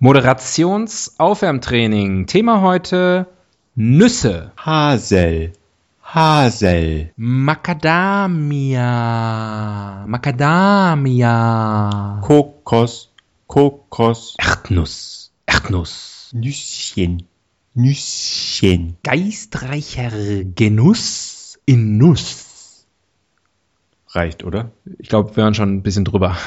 Moderationsaufwärmtraining. Thema heute Nüsse. Hasel. Hasel. Macadamia. Macadamia. Kokos. Kokos. Erdnuss. Erdnuss. Nüsschen. Nüsschen. Geistreicher Genuss in Nuss. Reicht, oder? Ich glaube, wir waren schon ein bisschen drüber.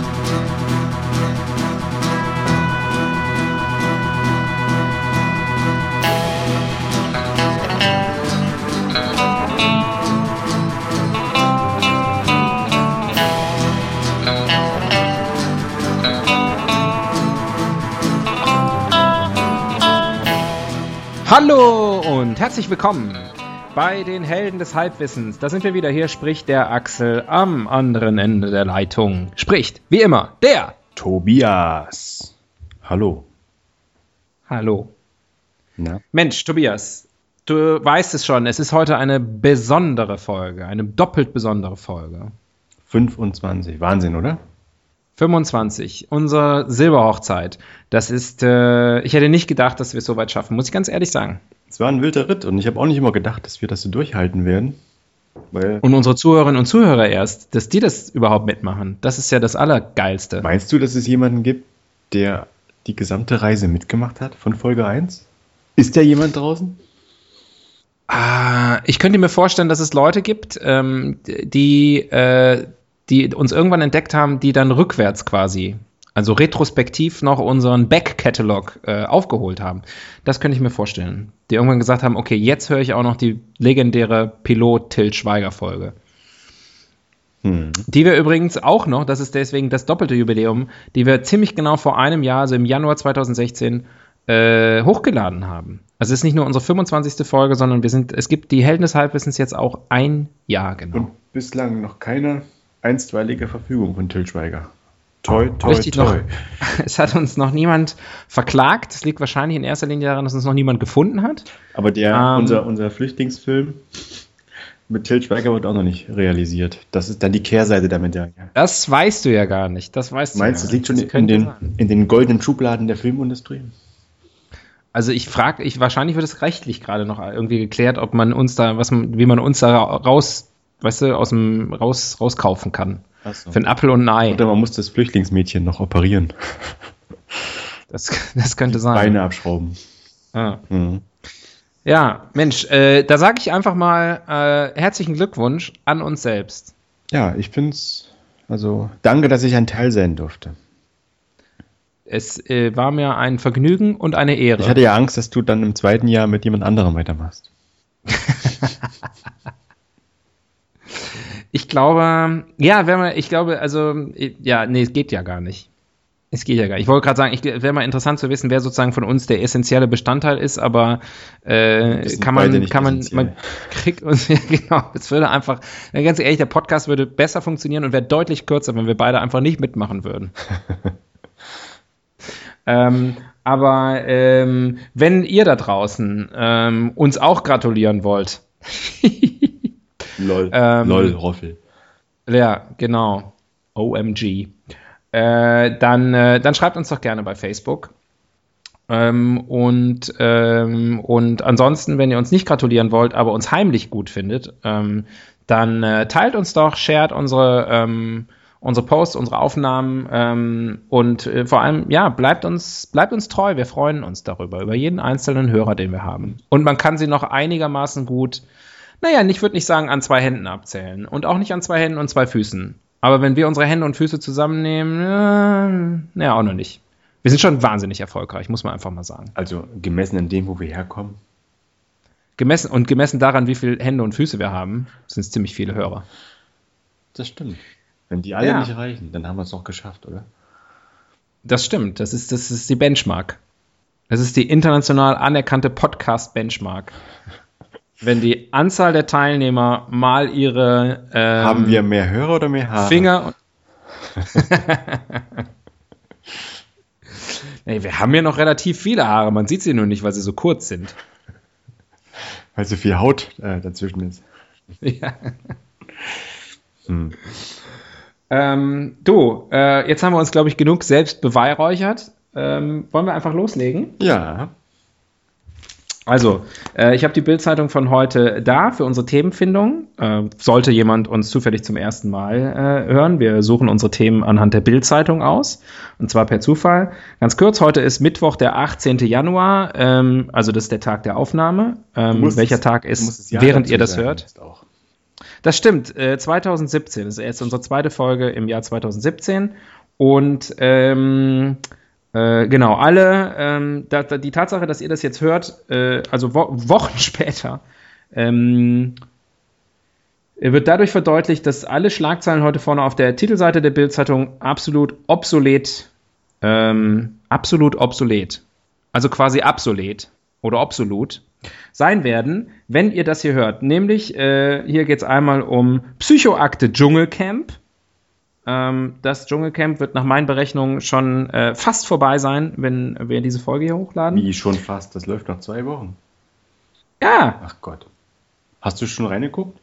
Hallo und herzlich willkommen bei den Helden des Halbwissens. Da sind wir wieder. Hier spricht der Axel am anderen Ende der Leitung. Spricht, wie immer, der Tobias. Hallo. Hallo. Na? Mensch, Tobias, du weißt es schon, es ist heute eine besondere Folge, eine doppelt besondere Folge. 25. Wahnsinn, oder? 25, unsere Silberhochzeit. Das ist, äh, ich hätte nicht gedacht, dass wir es so weit schaffen, muss ich ganz ehrlich sagen. Es war ein wilder Ritt und ich habe auch nicht immer gedacht, dass wir das so durchhalten werden. Und unsere Zuhörerinnen und Zuhörer erst, dass die das überhaupt mitmachen, das ist ja das Allergeilste. meinst du, dass es jemanden gibt, der die gesamte Reise mitgemacht hat von Folge 1? Ist da jemand draußen? Ah, ich könnte mir vorstellen, dass es Leute gibt, ähm, die, äh, die uns irgendwann entdeckt haben, die dann rückwärts quasi, also retrospektiv noch unseren Back-Catalog äh, aufgeholt haben. Das könnte ich mir vorstellen. Die irgendwann gesagt haben, okay, jetzt höre ich auch noch die legendäre Pilot-Til-Schweiger-Folge. Hm. Die wir übrigens auch noch, das ist deswegen das doppelte Jubiläum, die wir ziemlich genau vor einem Jahr, also im Januar 2016, äh, hochgeladen haben. Also es ist nicht nur unsere 25. Folge, sondern wir sind, es gibt die Helden des Halbwissens jetzt auch ein Jahr genau. Und bislang noch keine einstweilige Verfügung von Til Schweiger. Toi, toi, Richtig toi. noch. Es hat uns noch niemand verklagt. Das liegt wahrscheinlich in erster Linie daran, dass uns noch niemand gefunden hat. Aber der, Ähm. unser, unser Flüchtlingsfilm mit Til Schweiger wird auch noch nicht realisiert. Das ist dann die Kehrseite der Medaille. Das weißt du ja gar nicht. Das weißt Meinst du, es ja liegt schon in Das den, sein. in den goldenen Schubladen der Filmindustrie? Also ich frage, ich wahrscheinlich wird es rechtlich gerade noch irgendwie geklärt, ob man uns da, was man, wie man uns da raus, weißt du, aus dem raus rauskaufen kann. Achso. Für ein Apfel und ein Ei. Oder man muss das Flüchtlingsmädchen noch operieren. Das, das könnte sein. Beine abschrauben. Ah. Mhm. Ja, Mensch, äh, da sage ich einfach mal äh, herzlichen Glückwunsch an uns selbst. Ja, ich find's, also danke, dass ich ein Teil sein durfte. Es äh, war mir ein Vergnügen und eine Ehre. Ich hatte ja Angst, dass du dann im zweiten Jahr mit jemand anderem weitermachst. Ich glaube, ja, wenn man, ich glaube, also, ja, nee, es geht ja gar nicht. Es geht ja gar nicht. Ich wollte gerade sagen, ich wäre mal interessant zu wissen, wer sozusagen von uns der essentielle Bestandteil ist, aber äh, kann man, kann man, essentiell. man kriegt uns, ja, genau, es würde einfach, ganz ehrlich, der Podcast würde besser funktionieren und wäre deutlich kürzer, wenn wir beide einfach nicht mitmachen würden. ähm, aber ähm, wenn ihr da draußen ähm, uns auch gratulieren wollt, Lol. Ähm, Lol, Roffel. Ja, genau. OMG. Äh, dann, äh, dann schreibt uns doch gerne bei Facebook. Ähm, und, ähm, und ansonsten, wenn ihr uns nicht gratulieren wollt, aber uns heimlich gut findet, ähm, dann äh, teilt uns doch, shared unsere, ähm, unsere Posts, unsere Aufnahmen ähm, und äh, vor allem, ja, bleibt uns, bleibt uns treu. Wir freuen uns darüber, über jeden einzelnen Hörer, den wir haben. Und man kann sie noch einigermaßen gut naja, ich würde nicht sagen an zwei Händen abzählen und auch nicht an zwei Händen und zwei Füßen. Aber wenn wir unsere Hände und Füße zusammennehmen, äh, naja, auch noch nicht. Wir sind schon wahnsinnig erfolgreich, muss man einfach mal sagen. Also gemessen an dem, wo wir herkommen. Gemessen und gemessen daran, wie viele Hände und Füße wir haben, sind es ziemlich viele Hörer. Das stimmt. Wenn die alle Ja. nicht reichen, dann haben wir es doch geschafft, oder? Das stimmt. Das ist, das ist die Benchmark. Das ist die international anerkannte Podcast-Benchmark. Wenn die Anzahl der Teilnehmer mal ihre ähm, Haben wir mehr Hörer oder mehr Haare? Finger. nee, wir haben ja noch relativ viele Haare. Man sieht sie nur nicht, weil sie so kurz sind. Weil so viel Haut äh, dazwischen ist. Ja. Hm. Ähm, du, äh, jetzt haben wir uns, glaube ich, genug selbst beweihräuchert. Ähm, wollen wir einfach loslegen? Ja. Also, äh, ich habe die Bildzeitung von heute da für unsere Themenfindung. Äh, sollte jemand uns zufällig zum ersten Mal äh, hören, wir suchen unsere Themen anhand der Bildzeitung aus, und zwar per Zufall. Ganz kurz, heute ist Mittwoch, der 18. Januar, ähm, also das ist der Tag der Aufnahme. Ähm, musst welcher Tag ist, während ihr das hört? Das stimmt, äh, 2017 das ist jetzt unsere zweite Folge im Jahr 2017 und ähm, äh, genau, alle, ähm, da, da, die Tatsache, dass ihr das jetzt hört, äh, also wo Wochen später, ähm, wird dadurch verdeutlicht, dass alle Schlagzeilen heute vorne auf der Titelseite der Bildzeitung absolut obsolet, ähm, absolut obsolet, also quasi obsolet oder absolut sein werden, wenn ihr das hier hört. Nämlich, äh, hier geht es einmal um Psychoakte Dschungelcamp. Ähm, das Dschungelcamp wird nach meinen Berechnungen schon äh, fast vorbei sein, wenn wir diese Folge hier hochladen. Wie schon fast. Das läuft noch zwei Wochen. Ja, Ach Gott. Hast du schon reingeguckt?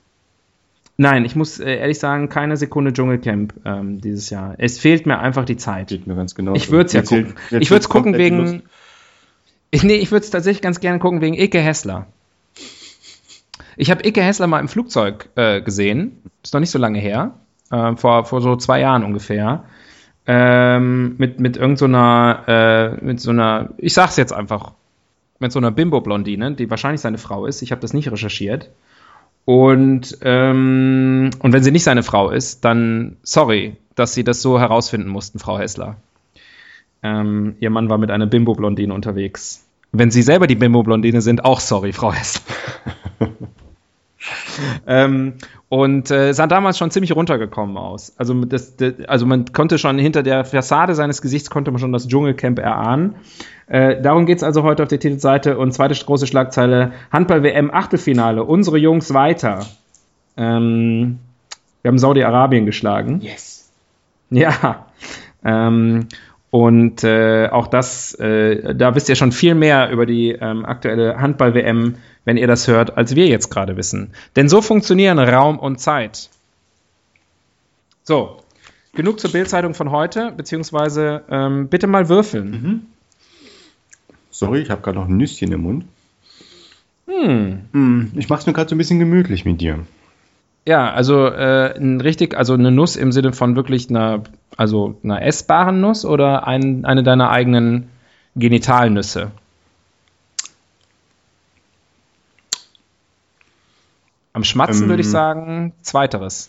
nein, ich muss äh, ehrlich sagen, keine Sekunde Dschungelcamp ähm, dieses Jahr. Es fehlt mir einfach die Zeit. Geht mir ganz genau. Ich würde es ja gucken. mir Ich würde es gucken wegen. Lust. Ich, nee, ich würde es tatsächlich ganz gerne gucken wegen Ike Hessler. Ich habe Ike Hessler mal im Flugzeug äh, gesehen. Ist noch nicht so lange her. Äh, vor, vor so zwei Jahren ungefähr. Ähm, mit mit irgend so äh, mit so einer, ich sag's jetzt einfach, mit so einer Bimbo-Blondine, die wahrscheinlich seine Frau ist. Ich habe das nicht recherchiert. Und, ähm, und wenn sie nicht seine Frau ist, dann sorry, dass sie das so herausfinden mussten, Frau Hessler. Ähm, ihr Mann war mit einer Bimbo-Blondine unterwegs. Wenn Sie selber die Bimbo-Blondine sind, auch sorry, Frau Hessler. ähm, und äh, sah damals schon ziemlich runtergekommen aus. Also, das, das, also man konnte schon hinter der Fassade seines Gesichts konnte man schon das Dschungelcamp erahnen. Äh, darum geht's also heute auf der Titelseite und zweite große Schlagzeile Handball-WM Achtelfinale. Unsere Jungs weiter. Ähm, wir haben Saudi-Arabien geschlagen. Yes. Ja. Ähm, und äh, auch das, äh, da wisst ihr schon viel mehr über die ähm, aktuelle Handball-WM, wenn ihr das hört, als wir jetzt gerade wissen. Denn so funktionieren Raum und Zeit. So, genug zur Bildzeitung von heute, beziehungsweise ähm, bitte mal würfeln. Sorry, ich habe gerade noch ein Nüsschen im Mund. Hm. Hm, Ich mache es mir gerade so ein bisschen gemütlich mit dir. Ja, also äh, ein richtig, also eine Nuss im Sinne von wirklich einer, also einer essbaren Nuss oder ein, eine deiner eigenen Genitalnüsse? Am Schmatzen Ähm. würde ich sagen, zweiteres.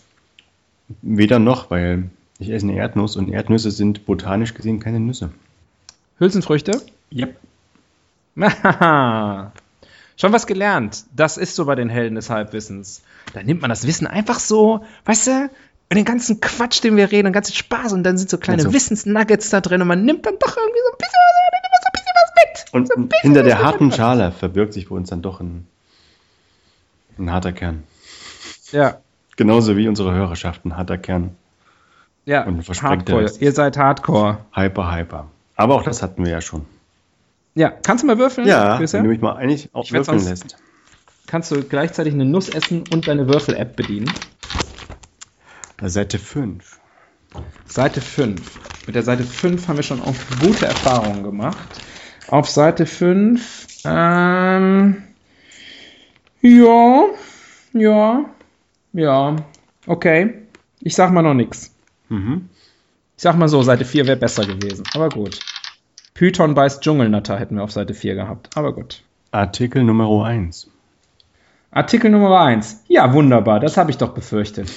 Weder noch, weil ich esse eine Erdnuss und Erdnüsse sind botanisch gesehen keine Nüsse. Hülsenfrüchte? Yep. Schon was gelernt. Das ist so bei den Helden des Halbwissens. Da nimmt man das Wissen einfach so, weißt du, und den ganzen Quatsch, den wir reden, den ganzen Spaß und dann sind so kleine Also- Wissensnuggets da drin und man nimmt dann doch irgendwie so ein bisschen was, so ein bisschen was mit. Und so hinter der harten. Schale verbirgt sich bei uns dann doch ein, ein harter Kern. Ja, Genauso wie unsere Hörerschaft ein harter Kern. ja, Und Hardcore. ist- Ihr seid Hardcore. Hyper, hyper. Aber auch das hatten wir ja schon. Ja, kannst du mal würfeln? Ja, Grüße? wenn du mich mal eigentlich auch Ich würfeln lässt. Kannst du gleichzeitig eine Nuss essen und deine Würfel-App bedienen? Seite 5. Seite 5. Mit der Seite 5 haben wir schon auch gute Erfahrungen gemacht. Auf Seite 5, ähm, ja, ja, ja, okay. Ich sag mal noch nichts. Mhm. Ich sag mal so, Seite 4 wäre besser gewesen. Aber gut. Python beißt Dschungelnatter hätten wir auf Seite 4 gehabt. Aber gut. Artikel Nummer 1. Artikel Nummer 1. Ja, wunderbar, das habe ich doch befürchtet.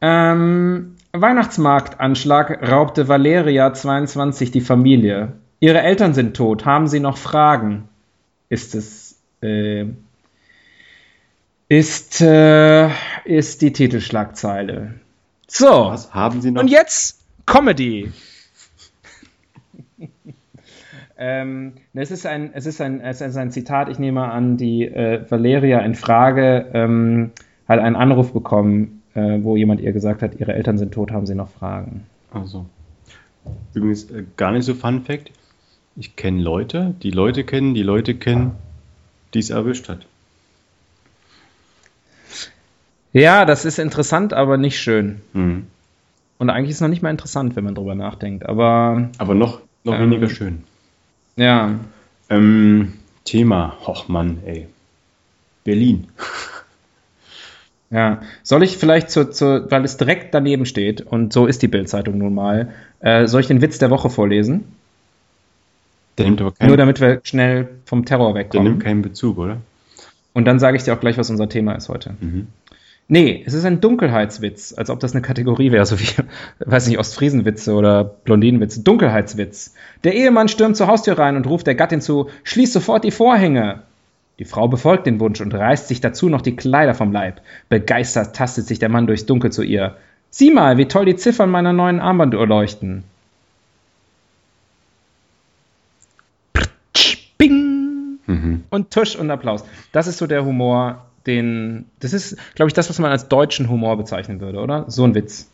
Ähm, Weihnachtsmarktanschlag raubte Valeria 22 die Familie. Ihre Eltern sind tot. Haben Sie noch Fragen? Ist es, äh, ist, äh, ist die Titelschlagzeile. So. Was haben Sie noch? Und jetzt Comedy. Ähm, es, ist ein, es, ist ein, es ist ein Zitat, ich nehme an, die äh, Valeria in Frage ähm, hat einen Anruf bekommen, äh, wo jemand ihr gesagt hat, ihre Eltern sind tot, haben sie noch Fragen. Also. Übrigens äh, gar nicht so Fun Fact. Ich kenne Leute, die Leute kennen, die Leute kennen, die es erwischt hat. Ja, das ist interessant, aber nicht schön. Mhm. Und eigentlich ist es noch nicht mal interessant, wenn man drüber nachdenkt. Aber Aber noch, noch Ähm. weniger schön. ja, Ähm, Thema, och Mann, ey. Berlin. ja. Soll ich vielleicht zu, zu, weil es direkt daneben steht und so ist die Bildzeitung nun mal, äh, soll ich den Witz der Woche vorlesen? Der nimmt aber Nur keinen, damit wir schnell vom Terror der wegkommen. nimmt keinen Bezug, oder? Und dann sage ich dir auch gleich, was unser Thema ist heute. Mhm. Nee, es ist ein Dunkelheitswitz, als ob das eine Kategorie wäre, so wie, weiß nicht, Ostfriesenwitze oder Blondinenwitze. Dunkelheitswitz. Der Ehemann stürmt zur Haustür rein und ruft der Gattin zu, schließ sofort die Vorhänge. Die Frau befolgt den Wunsch und reißt sich dazu noch die Kleider vom Leib. Begeistert tastet sich der Mann durchs Dunkel zu ihr. Sieh mal, wie toll die Ziffern meiner neuen Armbanduhr leuchten. Bing! Mhm. und Tusch und Applaus. Das ist so der Humor, den. Das ist, glaube ich, das, was man als deutschen Humor bezeichnen würde, oder? So ein Witz.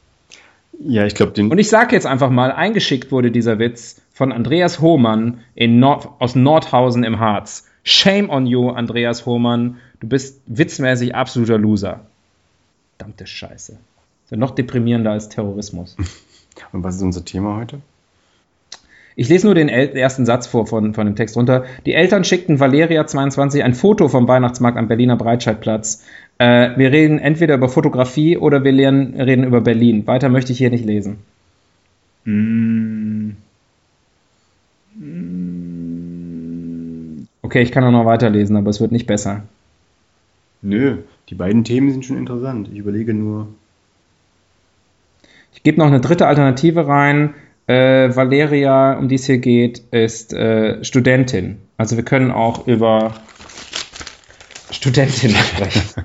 Ja, ich glaube, den. Und ich sage jetzt einfach mal, eingeschickt wurde dieser Witz von Andreas Hohmann in Nord aus Nordhausen im Harz. Shame on you, Andreas Hohmann. Du bist witzmäßig absoluter Loser. Verdammte Scheiße. Ist ja noch deprimierender als Terrorismus. Und was ist unser Thema heute? Ich lese nur den ersten Satz vor von, von dem Text runter. Die Eltern schickten Valeria 22 ein Foto vom Weihnachtsmarkt am Berliner Breitscheidplatz. Äh, wir reden entweder über Fotografie oder wir lernen, reden über Berlin. Weiter möchte ich hier nicht lesen. Mm, Okay, ich kann auch noch weiterlesen, aber es wird nicht besser. nö, die beiden Themen sind schon interessant. Ich überlege nur. Ich gebe noch eine dritte Alternative rein. Äh, Valeria, um die es hier geht, ist äh, Studentin. Also wir können auch über Studentin sprechen.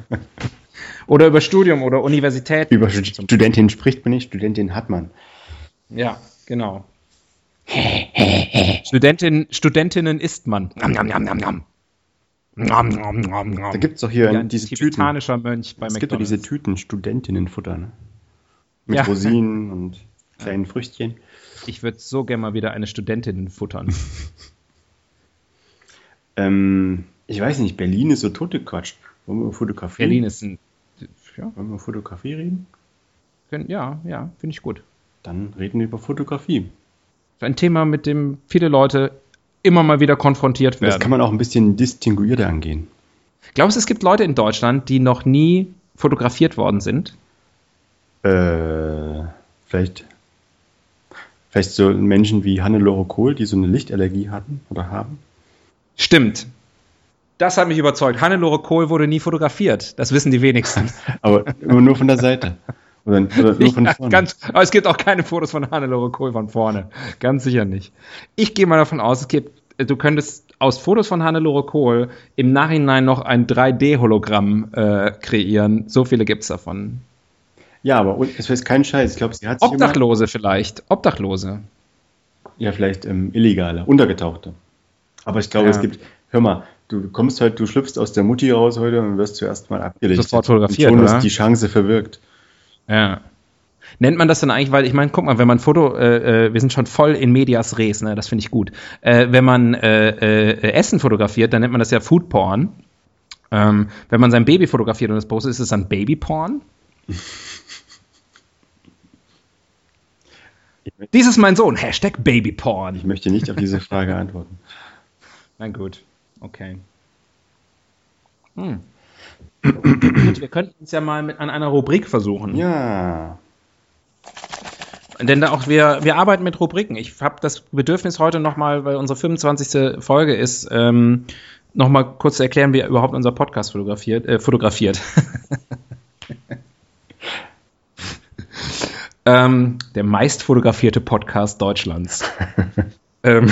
oder über Studium oder Universität. Über Studentin spricht man nicht, Studentin hat man. Ja, genau. Studentin, Studentinnen isst man. Nom, nom, nom, nom, nom. Nom, nom, nom, nom. Da gibt es doch hier ein diese Tüten. tibetanischer Mönch bei Es gibt doch diese McDonald's. Tüten, Studentinnenfutter, ne? Mit Ja. Rosinen und kleinen Früchtchen. Ich würde so gerne mal wieder eine Studentin futtern. Ähm, ich weiß nicht, Berlin ist so totgequatscht. Wollen wir über Fotografie? Berlin ist ein. Ja, Wollen wir über Fotografie reden? ja, ja finde ich gut. Dann reden wir über Fotografie. Ein Thema, mit dem viele Leute immer mal wieder konfrontiert Das werden. kann man auch ein bisschen distinguierter angehen. Glaubst du, es gibt Leute in Deutschland, die noch nie fotografiert worden sind? Äh, vielleicht, vielleicht so Menschen wie Hannelore Kohl, die so eine Lichtallergie hatten oder haben. Stimmt. Das hat mich überzeugt. Hannelore Kohl wurde nie fotografiert. Das wissen die wenigsten. Aber immer nur von der Seite. Oder, oder nur von vorne. ganz, aber es gibt auch keine Fotos von Hannelore Kohl von vorne. Ganz sicher nicht. Ich gehe mal davon aus, es gibt, du könntest aus Fotos von Hannelore Kohl im Nachhinein noch ein 3D-Hologramm äh, kreieren. So viele gibt es davon. Ja, aber es ist kein Scheiß. Ich glaube, sie hat sich immer, Obdachlose vielleicht. Obdachlose. ja, vielleicht ähm, illegale, untergetauchte. Aber ich glaube, Ja. es gibt, hör mal, du kommst halt, du schlüpfst aus der Mutti raus heute und wirst zuerst mal abgelichtet. Sofort fotografiert, Und schon oder? ist die Chance verwirkt. Ja. Nennt man das dann eigentlich, weil ich meine, guck mal, wenn man Foto, äh, äh, wir sind schon voll in medias res, ne, das finde ich gut. Äh, wenn man äh, äh, Essen fotografiert, dann nennt man das ja Food Porn. Ähm, wenn man sein Baby fotografiert und das postet, ist es dann Baby Porn? Ich, mö- Dies ist mein Sohn, Hashtag Baby Porn. ich möchte nicht auf diese Frage antworten. Na gut, okay. Hm. Gut, wir könnten es ja mal mit an einer Rubrik versuchen. Ja. Denn da auch wir, wir arbeiten mit Rubriken. Ich habe das Bedürfnis heute nochmal, weil unsere 25. Folge ist, ähm, nochmal kurz zu erklären, wie überhaupt unser Podcast fotografiert. Äh, fotografiert. ähm, der meist fotografierte Podcast Deutschlands. ähm,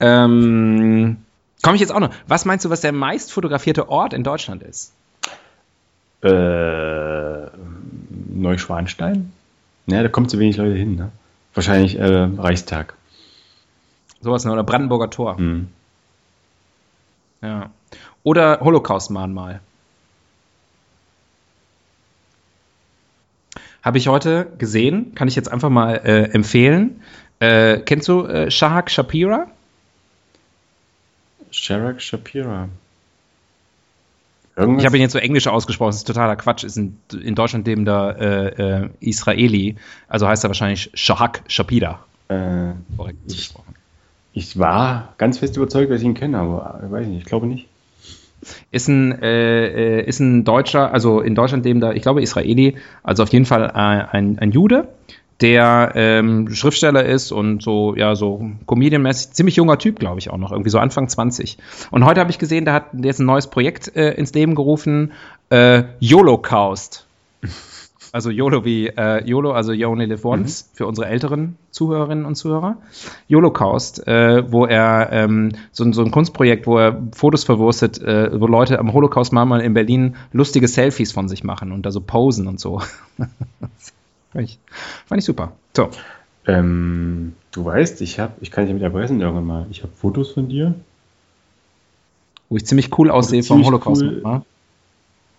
ähm, Komme ich jetzt auch noch. Was meinst du, was der meist fotografierte Ort in Deutschland ist? Äh, Neuschwanstein? Ja, da kommen zu wenig Leute hin, ne? Wahrscheinlich äh, Reichstag. Sowas, ne? oder Brandenburger Tor. Hm. Ja. Oder Holocaust-Mahnmal. Habe ich heute gesehen, kann ich jetzt einfach mal äh, empfehlen. Äh, kennst du äh, Shahak Shapira? Sharak Shapira. Ich habe ihn jetzt so englisch ausgesprochen, das ist totaler Quatsch. Ist in, in Deutschland lebender äh, äh, Israeli, also heißt er wahrscheinlich Shahak Shapira. Äh, Korrekt ich, ich war ganz fest überzeugt, dass ich ihn kenne, aber ich weiß nicht, ich glaube nicht. Ist ein, äh, äh, ist ein Deutscher, also in Deutschland lebender, ich glaube Israeli, also auf jeden Fall äh, ein, ein Jude, der ähm, Schriftsteller ist und so, ja, so comedianmäßig, ziemlich junger Typ, glaube ich auch noch, irgendwie so Anfang 20. Und heute habe ich gesehen, der hat ist ein neues Projekt äh, ins Leben gerufen, äh, YOLOcaust. Also YOLO wie äh, YOLO, also You Only Live Once, für unsere älteren Zuhörerinnen und Zuhörer. YOLOcaust, äh, wo er ähm, so, so ein Kunstprojekt, wo er Fotos verwurstet, äh, wo Leute am Holocaust manchmal in Berlin lustige Selfies von sich machen und da so posen und so. fand, ich, fand ich super. So. Ähm, du weißt, ich habe, ich kann dich damit erpressen irgendwann mal, ich habe Fotos von dir Wo ich ziemlich cool aussehe vom Holocaust. cool.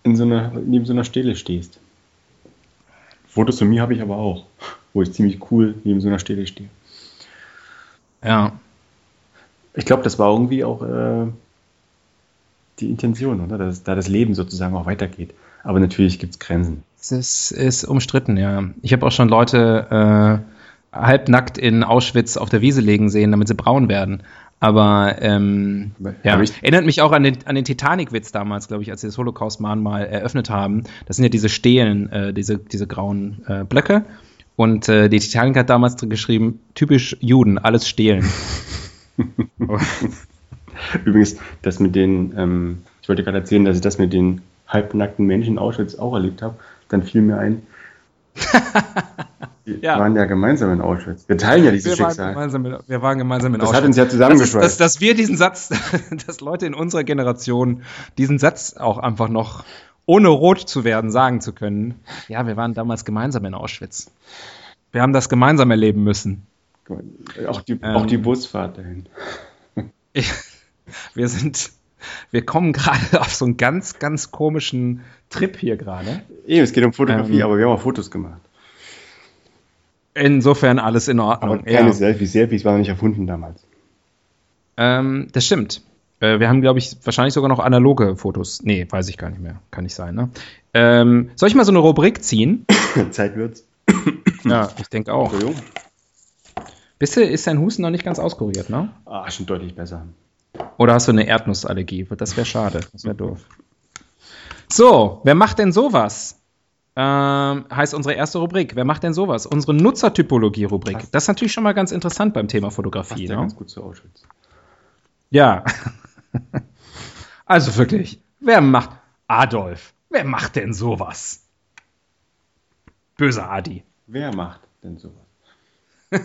In so einer, neben so einer Stele stehst. Fotos von mir habe ich aber auch, wo ich ziemlich cool neben so einer Stele stehe. ja. Ich glaube, das war irgendwie auch äh, die Intention, oder? Dass da das Leben sozusagen auch weitergeht. Aber natürlich gibt es Grenzen. Es ist, ist umstritten, ja. Ich habe auch schon Leute äh, halbnackt in Auschwitz auf der Wiese legen sehen, damit sie braun werden. Aber ähm, ja, erinnert mich auch an den, an den Titanic-Witz damals, glaube ich, als sie das Holocaust-Mahnmal eröffnet haben. Das sind ja diese Stelen, äh, diese, diese grauen äh, Blöcke. Und äh, die Titanic hat damals drin geschrieben, typisch Juden, alles stehlen. Übrigens, das mit den, ähm, ich wollte gerade erzählen, dass ich das mit den halbnackten Menschen in Auschwitz auch erlebt habe. Dann fiel mir ein, wir Ja. waren ja gemeinsam in Auschwitz. Wir teilen ja dieses Wir waren, Schicksal. gemeinsam in, wir waren gemeinsam in Das Auschwitz. hat uns ja dass, zusammengeschweißt. dass, dass wir diesen Satz, dass Leute in unserer Generation diesen Satz auch einfach noch ohne rot zu werden sagen zu können. Ja, wir waren damals gemeinsam in Auschwitz. Wir haben das gemeinsam erleben müssen. Auch die, Ähm. auch die Busfahrt dahin. Wir sind, wir kommen gerade auf so einen ganz, ganz komischen Trip hier gerade. Eben, es geht um Fotografie, Ähm. aber wir haben auch Fotos gemacht. Insofern alles in Ordnung. Aber keine ja. Selfies. Selfies waren noch nicht erfunden damals. Ähm, das stimmt. Äh, wir haben, glaube ich, wahrscheinlich sogar noch analoge Fotos. Nee, weiß ich gar nicht mehr. Kann nicht sein, ne? Ähm, soll ich mal so eine Rubrik ziehen? Zeit wird's. Ja, ich denke auch. Du, ist dein Husten noch nicht ganz auskuriert, ne? Ah, schon deutlich besser. Oder hast du eine Erdnussallergie? Das wäre schade. Das wäre doof. So, wer macht denn sowas? Ähm, heißt unsere erste Rubrik. Wer macht denn sowas? Unsere Nutzertypologie-Rubrik. Passt. Das ist natürlich schon mal ganz interessant beim Thema Passt Fotografie. ja Ne? ganz gut zu Auschwitz. Ja. also wirklich, wer macht. Adolf, wer macht denn sowas? Böser Adi. Wer macht denn sowas?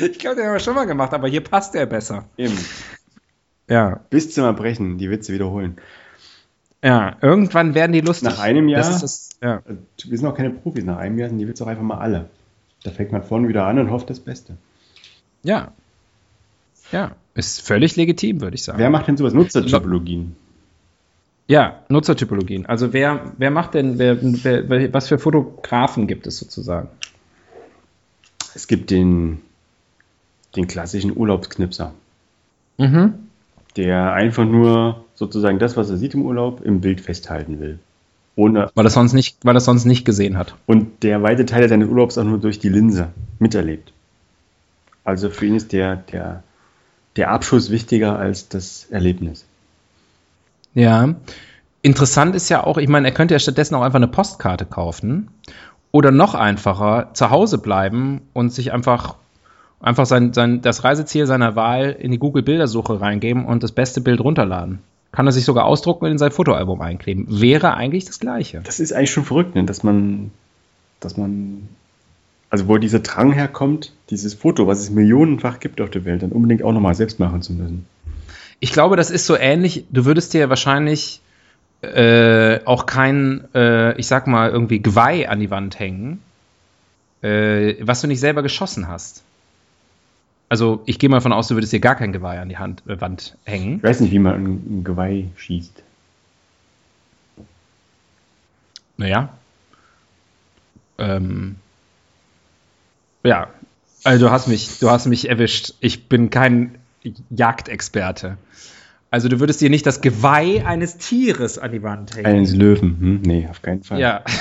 Ich glaube, den haben wir schon mal gemacht, aber hier passt der besser. Eben. Ja. Bis zum Erbrechen, die Witze wiederholen. Ja, irgendwann werden die lustig. Nach einem Jahr? Das ist das, ja. Wir sind auch keine Profis. Nach einem Jahr sind die Witze auch einfach mal alle. Da fängt man vorne wieder an und hofft das Beste. ja. Ja, ist völlig legitim, würde ich sagen. Wer macht denn sowas? Nutzertypologien. Ja, Nutzertypologien. Also wer, wer macht denn, wer, wer, wer, was für Fotografen gibt es sozusagen? Es gibt den, den klassischen Urlaubsknipser, Mhm. der einfach nur sozusagen das, was er sieht im Urlaub, im Bild festhalten will. Ohne, Weil er sonst nicht, weil er sonst nicht gesehen hat. und der weite Teil seines Urlaubs auch nur durch die Linse miterlebt. Also für ihn ist der, der, der Abschuss wichtiger als das Erlebnis. Ja. Interessant ist ja auch, ich meine, er könnte ja stattdessen auch einfach eine Postkarte kaufen oder noch einfacher zu Hause bleiben und sich einfach einfach sein, sein das Reiseziel seiner Wahl in die Google Bildersuche reingeben und das beste Bild runterladen. Kann er sich sogar ausdrucken und in sein Fotoalbum einkleben. Wäre eigentlich das Gleiche. Das ist eigentlich schon verrückt, ne? dass man, dass man, also wo dieser Drang herkommt, dieses Foto, was es millionenfach gibt auf der Welt, dann unbedingt auch nochmal selbst machen zu müssen. Ich glaube, das ist so ähnlich. Du würdest dir wahrscheinlich äh, auch kein, äh, ich sag mal, irgendwie Geweih an die Wand hängen, äh, was du nicht selber geschossen hast. Also ich gehe mal davon aus, du würdest dir gar kein Geweih an die Hand, äh, Wand hängen. Ich weiß nicht, wie man ein, ein Geweih schießt. Naja. Ähm, ja, also du hast mich, du hast mich erwischt. Ich bin kein Jagdexperte. Also du würdest dir nicht das Geweih eines Tieres an die Wand hängen. Eines Löwen, hm? nee, auf keinen Fall. Ja.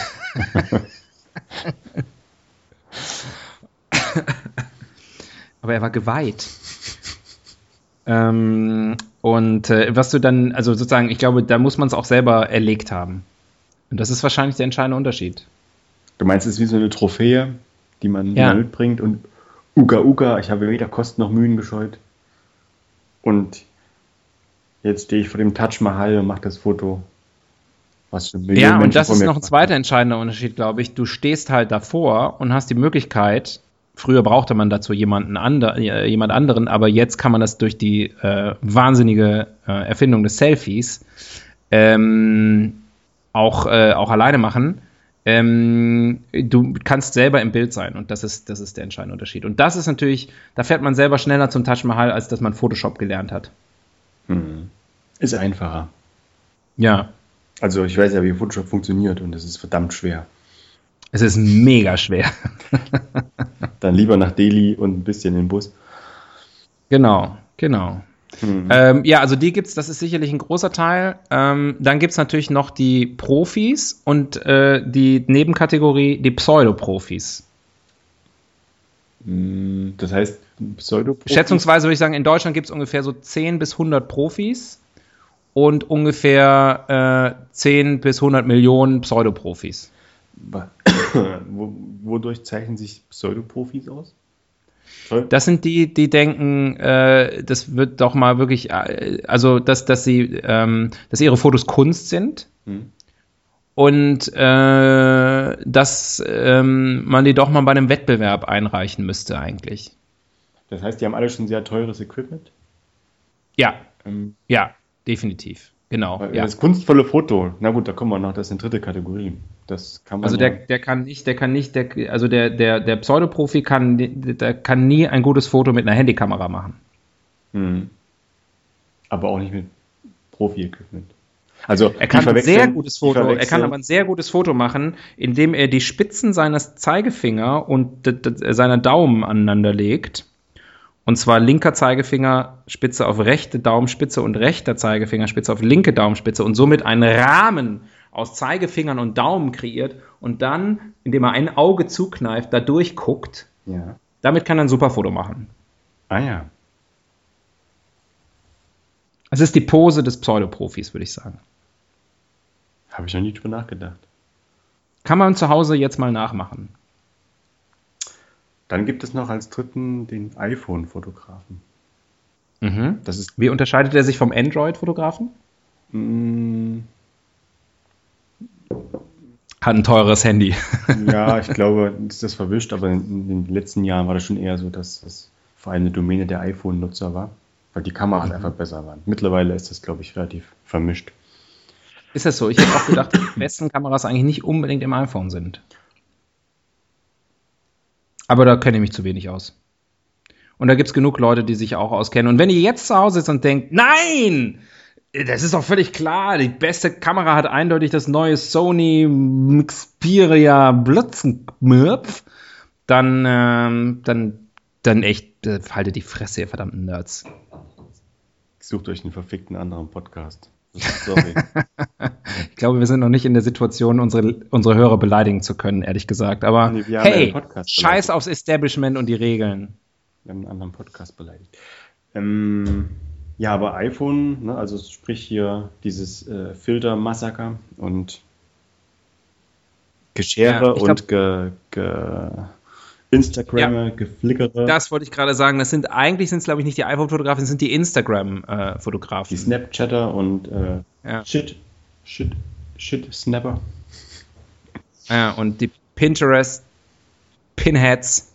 Aber er war geweiht. Ähm, und äh, was du dann, also sozusagen, ich glaube, da muss man es auch selber erlegt haben. Und das ist wahrscheinlich der entscheidende Unterschied. Du meinst, es ist wie so eine Trophäe, die man, Ja. mitbringt und Uga Uga, ich habe weder Kosten noch Mühen gescheut. Und jetzt stehe ich vor dem Taj Mahal und mache das Foto. Was für Millionen Ja, und Menschen das ist noch ein zweiter entscheidender Unterschied, glaube ich. Du stehst halt davor und hast die Möglichkeit, früher brauchte man dazu jemanden ander, äh, jemand anderen, aber jetzt kann man das durch die äh, wahnsinnige äh, Erfindung des Selfies ähm, auch, äh, auch alleine machen. Ähm, du kannst selber im Bild sein und das ist, das ist der entscheidende Unterschied. Und das ist natürlich, da fährt man selber schneller zum Taj Mahal, als dass man Photoshop gelernt hat. Hm. Ist einfacher. Ja, Also ich weiß ja, wie Photoshop funktioniert und es ist verdammt schwer. es ist mega schwer. Dann lieber nach Delhi und ein bisschen in den Bus. Genau, genau. Hm. Ähm, ja, also die gibt's, das ist sicherlich ein großer Teil. Ähm, dann gibt's natürlich noch die Profis und äh, die Nebenkategorie, die Pseudoprofis. Hm, Das heißt, pseudo Schätzungsweise würde ich sagen, in Deutschland gibt's ungefähr so 10 bis 100 Profis und ungefähr äh, 10 bis 100 Millionen Pseudoprofis. Wo, wodurch zeichnen sich Pseudoprofis aus? Das sind die, die denken, äh, das wird doch mal wirklich, äh, also dass, dass sie, ähm, dass ihre Fotos Kunst sind Hm. und äh, dass ähm, man die doch mal bei einem Wettbewerb einreichen müsste eigentlich. Das heißt, die haben alle schon sehr teures Equipment. Ja, Ähm, ja, definitiv. Genau. Ja. Das kunstvolle Foto, na gut, da kommen wir noch, das sind dritte Kategorie. Das kann man Also ja- der, der kann nicht, der kann nicht, der, also der, der, der Pseudoprofi kann, der kann nie ein gutes Foto mit einer Handykamera machen. Hm. Aber auch nicht mit Profi-Equipment. Also Er kann ein sehr gutes Foto, er kann aber ein sehr gutes Foto machen, indem er die Spitzen seines Zeigefinger und seiner Daumen aneinander legt. Und zwar linker Zeigefingerspitze auf rechte Daumenspitze und rechter Zeigefingerspitze auf linke Daumenspitze und somit einen Rahmen aus Zeigefingern und Daumen kreiert und dann, indem er ein Auge zukneift, da durchguckt. Ja. Damit kann er ein super Foto machen. Ah ja. Das ist die Pose des Pseudoprofis, würde ich sagen. Habe ich noch nie drüber nachgedacht. Kann man zu Hause jetzt mal nachmachen. Dann gibt es noch als dritten den iPhone-Fotografen. Mhm. Das ist Wie unterscheidet er sich vom Android-Fotografen? Hat ein teures Handy. Ja, ich glaube, ist das verwischt, aber in den letzten Jahren war das schon eher so, dass das vor allem eine Domäne der iPhone-Nutzer war, weil die Kameras Mhm. einfach besser waren. Mittlerweile ist das, glaube ich, relativ vermischt. Ist das so? Ich hätte auch gedacht, dass die besten Kameras eigentlich nicht unbedingt im iPhone sind. Aber da kenne ich mich zu wenig aus. Und da gibt es genug Leute, die sich auch auskennen. Und wenn ihr jetzt zu Hause sitzt und denkt, nein, das ist doch völlig klar, die beste Kamera hat eindeutig das neue Sony Xperia Blitzenmürpf, dann, ähm, dann, dann echt, äh, haltet die Fresse, ihr verdammten Nerds. Sucht euch einen verfickten anderen Podcast. Sorry. Ich glaube, wir sind noch nicht in der Situation, unsere, unsere Hörer beleidigen zu können, ehrlich gesagt. Aber Nee, hey, scheiß aufs Establishment und die Regeln. Wir haben einen anderen Podcast beleidigt. Ähm, ja, aber iPhone, ne, also sprich hier dieses äh, Filter-Massaker und Geschere Ja, und ge, ge Instagramme, Geflickere, Das wollte ich gerade sagen. Das sind eigentlich sind es glaube ich nicht die iPhone-Fotografen, das sind die die Instagram-Fotografen. Snapchatter und äh, Ja. Shit, Shit, Shit, Snapper. ja, und die Pinterest, Pinheads,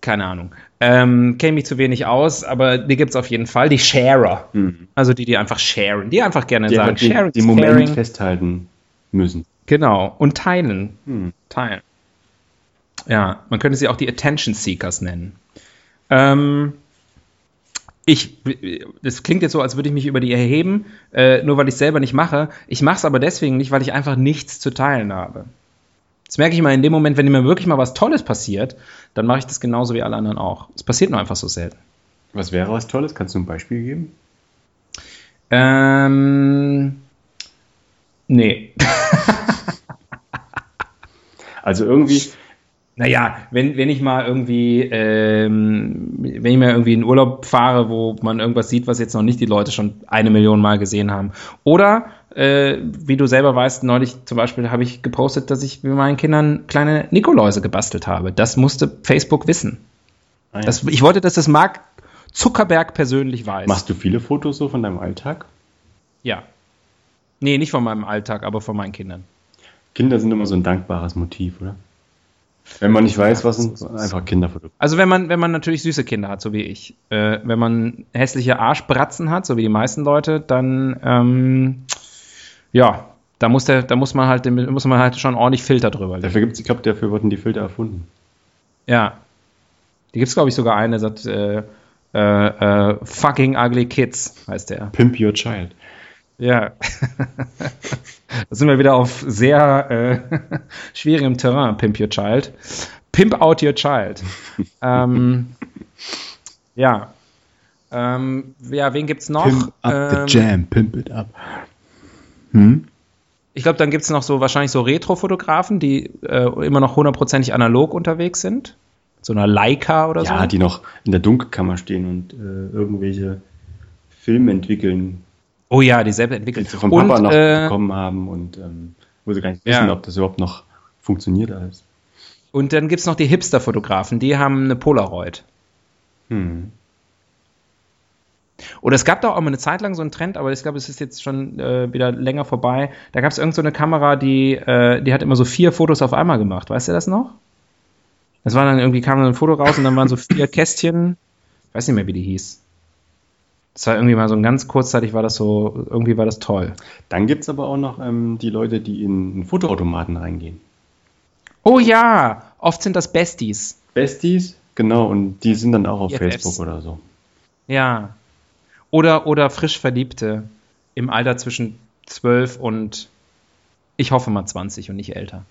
keine Ahnung. Ähm, Kenne mich zu wenig aus, aber die gibt es auf jeden Fall. Die Sharer, Hm. also die, die einfach sharen, die einfach gerne Die sagen, den, sharing is Moment caring. festhalten müssen. Genau, und teilen. Hm. Teilen. Ja, man könnte sie auch die Attention Seekers nennen. Ähm, ich, das klingt jetzt so, als würde ich mich über die erheben, äh, nur weil ich es selber nicht mache. Ich mache es aber deswegen nicht, weil ich einfach nichts zu teilen habe. Das merke ich immer in dem Moment, wenn mir wirklich mal was Tolles passiert, dann mache ich das genauso wie alle anderen auch. Es passiert nur einfach so selten. Was wäre was Tolles? Kannst du ein Beispiel geben? Ähm, nee. also irgendwie, naja, wenn, wenn ich mal irgendwie, ähm, wenn ich mal irgendwie in Urlaub fahre, wo man irgendwas sieht, was jetzt noch nicht die Leute schon eine Million Mal gesehen haben. Oder, äh, wie du selber weißt, neulich zum Beispiel habe ich gepostet, dass ich mit meinen Kindern kleine Nikoläuse gebastelt habe. Das musste Facebook wissen. Ah, ja. das, ich wollte, dass das Mark Zuckerberg persönlich weiß. Machst du viele Fotos so von deinem Alltag? Ja. Nee, nicht von meinem Alltag, aber von meinen Kindern. Kinder sind immer so ein dankbares Motiv, oder? Wenn man nicht weiß, was sind, einfach Kinderfoto. Also wenn man, wenn man natürlich süße Kinder hat, so wie ich. Äh, wenn man hässliche Arschbratzen hat, so wie die meisten Leute, dann ähm, ja, da muss der, da muss man halt, muss man halt schon ordentlich Filter drüber legen. Dafür gibt's, ich glaube, dafür wurden die Filter erfunden. Ja. Die gibt es, glaube ich, sogar eine, sagt, äh, äh, äh, Fucking Ugly Kids heißt der. Pimp Your Child. Ja. da sind wir wieder auf sehr äh, schwierigem Terrain, Pimp Your Child. Pimp Out Your Child. ähm, ja. Ähm, ja, wen gibt's noch? Pimp up ähm, the jam, pimp it up. Hm? Ich glaube, dann gibt es noch so wahrscheinlich so Retro-Fotografen, die äh, immer noch hundertprozentig analog unterwegs sind. So einer Leica oder ja, so. Ja, die noch in der Dunkelkammer stehen und äh, irgendwelche Filme entwickeln. Oh ja, die selber entwickelt. Die sie vom Papa und, noch äh, bekommen haben und ähm, wo sie gar nicht wissen, ja. ob das überhaupt noch funktioniert alles. Und dann gibt es noch die Hipster-Fotografen, die haben eine Polaroid. Hm. Oder es gab da auch mal eine Zeit lang so einen Trend, aber ich glaube, es ist jetzt schon äh, wieder länger vorbei. Da gab es irgendeine so Kamera, die, äh, die hat immer so vier Fotos auf einmal gemacht. Weißt du das noch? Das war dann irgendwie, kam dann ein Foto raus und dann waren so vier Kästchen. Ich weiß nicht mehr, wie die hieß. Das war irgendwie mal so ein ganz kurzzeitig war das so, irgendwie war das toll. Dann gibt es aber auch noch ähm, die Leute, die in einen Fotoautomaten reingehen. Oh ja, oft sind das Besties. Besties, genau, und die sind dann auch auf EFFs. Facebook oder so. Ja. Oder, oder frisch Verliebte im Alter zwischen 12 und ich hoffe mal 20 und nicht älter.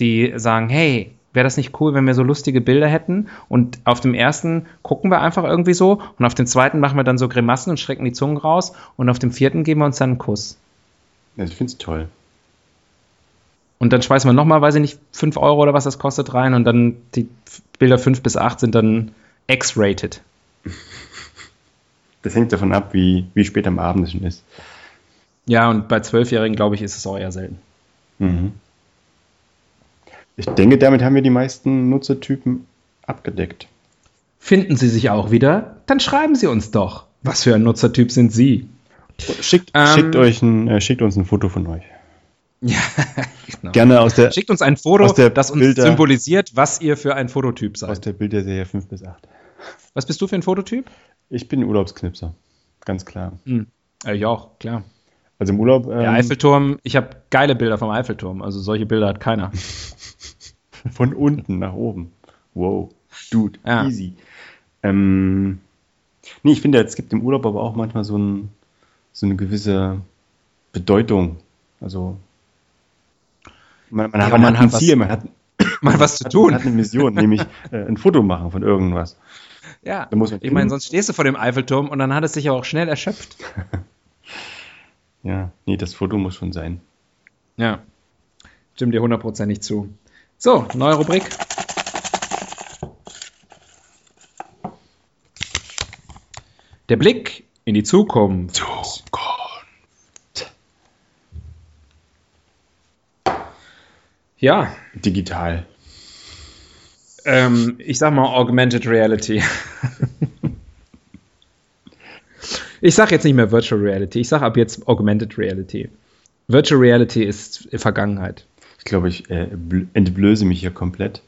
Die sagen, hey, wäre das nicht cool, wenn wir so lustige Bilder hätten und auf dem ersten gucken wir einfach irgendwie so und auf dem zweiten machen wir dann so Grimassen und strecken die Zungen raus und auf dem vierten geben wir uns dann einen Kuss. Ja, ich finde es toll. Und dann schmeißen wir nochmal, weiß ich nicht, 5 Euro oder was das kostet rein und dann die Bilder 5 bis 8 sind dann X-rated. Das hängt davon ab, wie, wie spät am Abend es schon ist. Ja, und bei Zwölfjährigen, glaube ich, ist es auch eher selten. Mhm. Ich denke, damit haben wir die meisten Nutzertypen abgedeckt. Finden Sie sich auch wieder? Dann schreiben Sie uns doch. Was für ein Nutzertyp sind Sie? Schickt, ähm, schickt, euch ein, äh, schickt uns ein Foto von euch. Ja, genau. Gerne aus der. Schickt uns ein Foto, das uns Bilder, symbolisiert, was ihr für ein Fototyp seid. Aus der Bilderserie 5 bis 8. Was bist du für ein Fototyp? Ich bin Urlaubsknipser. Ganz klar. Hm. Ich auch, klar. Also im Urlaub. Ähm, Der Eiffelturm, ich habe geile Bilder vom Eiffelturm. Also solche Bilder hat keiner. Von unten nach oben. Wow. Dude, ja. easy. Ähm, nee, ich finde, es gibt im Urlaub aber auch manchmal so, ein, so eine gewisse Bedeutung. Also man, man, ja, hat, man, man hat ein Ziel, man hat, man was zu tun. Man hat eine Mission, nämlich äh, ein Foto machen von irgendwas. Ja, ich meine, sonst stehst du vor dem Eiffelturm und dann hat es sich ja auch schnell erschöpft. Ja, nee, das Foto muss schon sein. Ja, stimmt dir hundertprozentig zu. So, neue Rubrik. Der Blick in die Zukunft. Zukunft. Ja. Digital. Ähm, ich sag mal Augmented Reality. Ich sage jetzt nicht mehr Virtual Reality, ich sage ab jetzt Augmented Reality. Virtual Reality ist Vergangenheit. Ich glaube, ich äh, entblöße mich hier komplett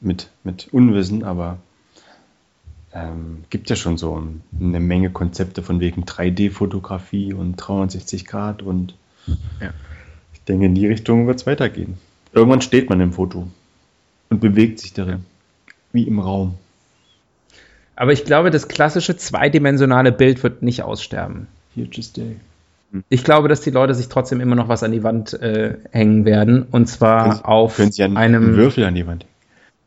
mit, mit Unwissen, aber ähm, gibt ja schon so eine Menge Konzepte von wegen 3D-Fotografie und 360 Grad und ja. ich denke, in die Richtung wird es weitergehen. Irgendwann steht man im Foto und bewegt sich darin, wie im Raum. Aber ich glaube, das klassische zweidimensionale Bild wird nicht aussterben. Future Day. Ich glaube, dass die Leute sich trotzdem immer noch was an die Wand äh, hängen werden. Und zwar Können auf können Sie einen, einem einen Würfel an die Wand.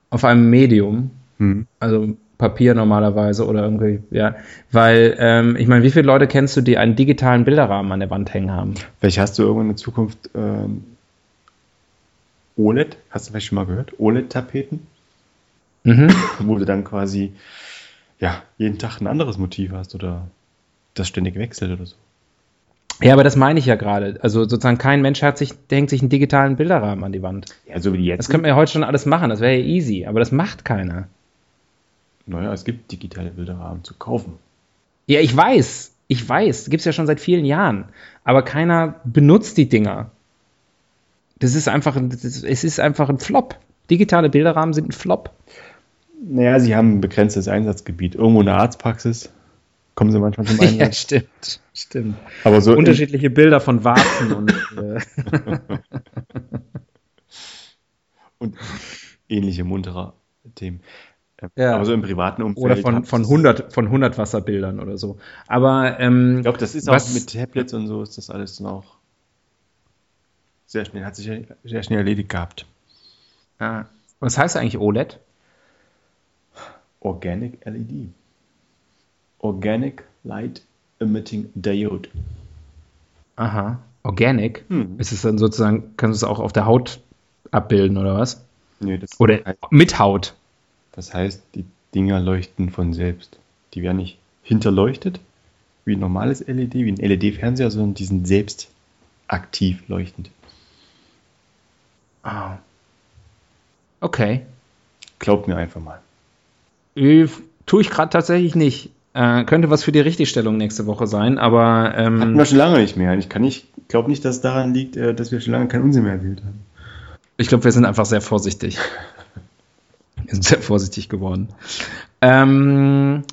auf einem Medium. Hm. Also Papier normalerweise oder irgendwie, ja. Weil, ähm, ich meine, wie viele Leute kennst du, die einen digitalen Bilderrahmen an der Wand hängen haben? Vielleicht hast du irgendwann in Zukunft ähm, OLED, hast du vielleicht schon mal gehört? OLED-Tapeten, Mhm. wo du dann quasi ja, jeden Tag ein anderes Motiv hast oder das ständig wechselt oder so. Ja, aber das meine ich ja gerade. Also sozusagen kein Mensch hat sich, hängt sich einen digitalen Bilderrahmen an die Wand. Ja, so wie jetzt. Das könnte man ja heute schon alles machen, das wäre ja easy, aber das macht keiner. Naja, es gibt digitale Bilderrahmen zu kaufen. Ja, ich weiß, ich weiß, gibt's ja schon seit vielen Jahren, aber keiner benutzt die Dinger. Das ist einfach, ein- das ist, es ist einfach ein Flop. Digitale Bilderrahmen sind ein Flop. Naja, sie haben ein begrenztes Einsatzgebiet. Irgendwo in der Arztpraxis kommen sie manchmal zum Ja, Einsatz. stimmt, stimmt. Aber so Unterschiedliche Bilder von Warzen und äh, und ähnliche muntere Themen. Ähm, Ja. Aber so im privaten Umfeld. oder von, von ihr's- 100 von 100 Wasserbildern oder so. Aber ähm, Ich glaube, das ist Was- auch mit Tablets und so ist das alles dann auch sehr schnell, hat sich ja sehr schnell erledigt gehabt. ah, was heißt eigentlich OLED? Organic LED. Organic Light Emitting Diode. Aha, Organic. Hm. Ist es dann sozusagen, kannst du es auch auf der Haut abbilden oder was? Nee, das, Oder heißt, mit Haut? das heißt, die Dinger leuchten von selbst. Die werden nicht hinterleuchtet, wie ein normales LED, wie ein LED-Fernseher, sondern die sind selbst aktiv leuchtend. Ah. Okay. Glaubt mir einfach mal. Äh, Tue ich gerade tatsächlich nicht. Äh, könnte was für die Richtigstellung nächste Woche sein, aber Hatten ähm, wir schon lange nicht mehr. Ich kann nicht, glaube nicht, dass es daran liegt, äh, dass wir schon lange keinen Unsinn mehr erzählt haben. ich glaube, wir sind einfach sehr vorsichtig. Wir sind sehr vorsichtig geworden. Ähm,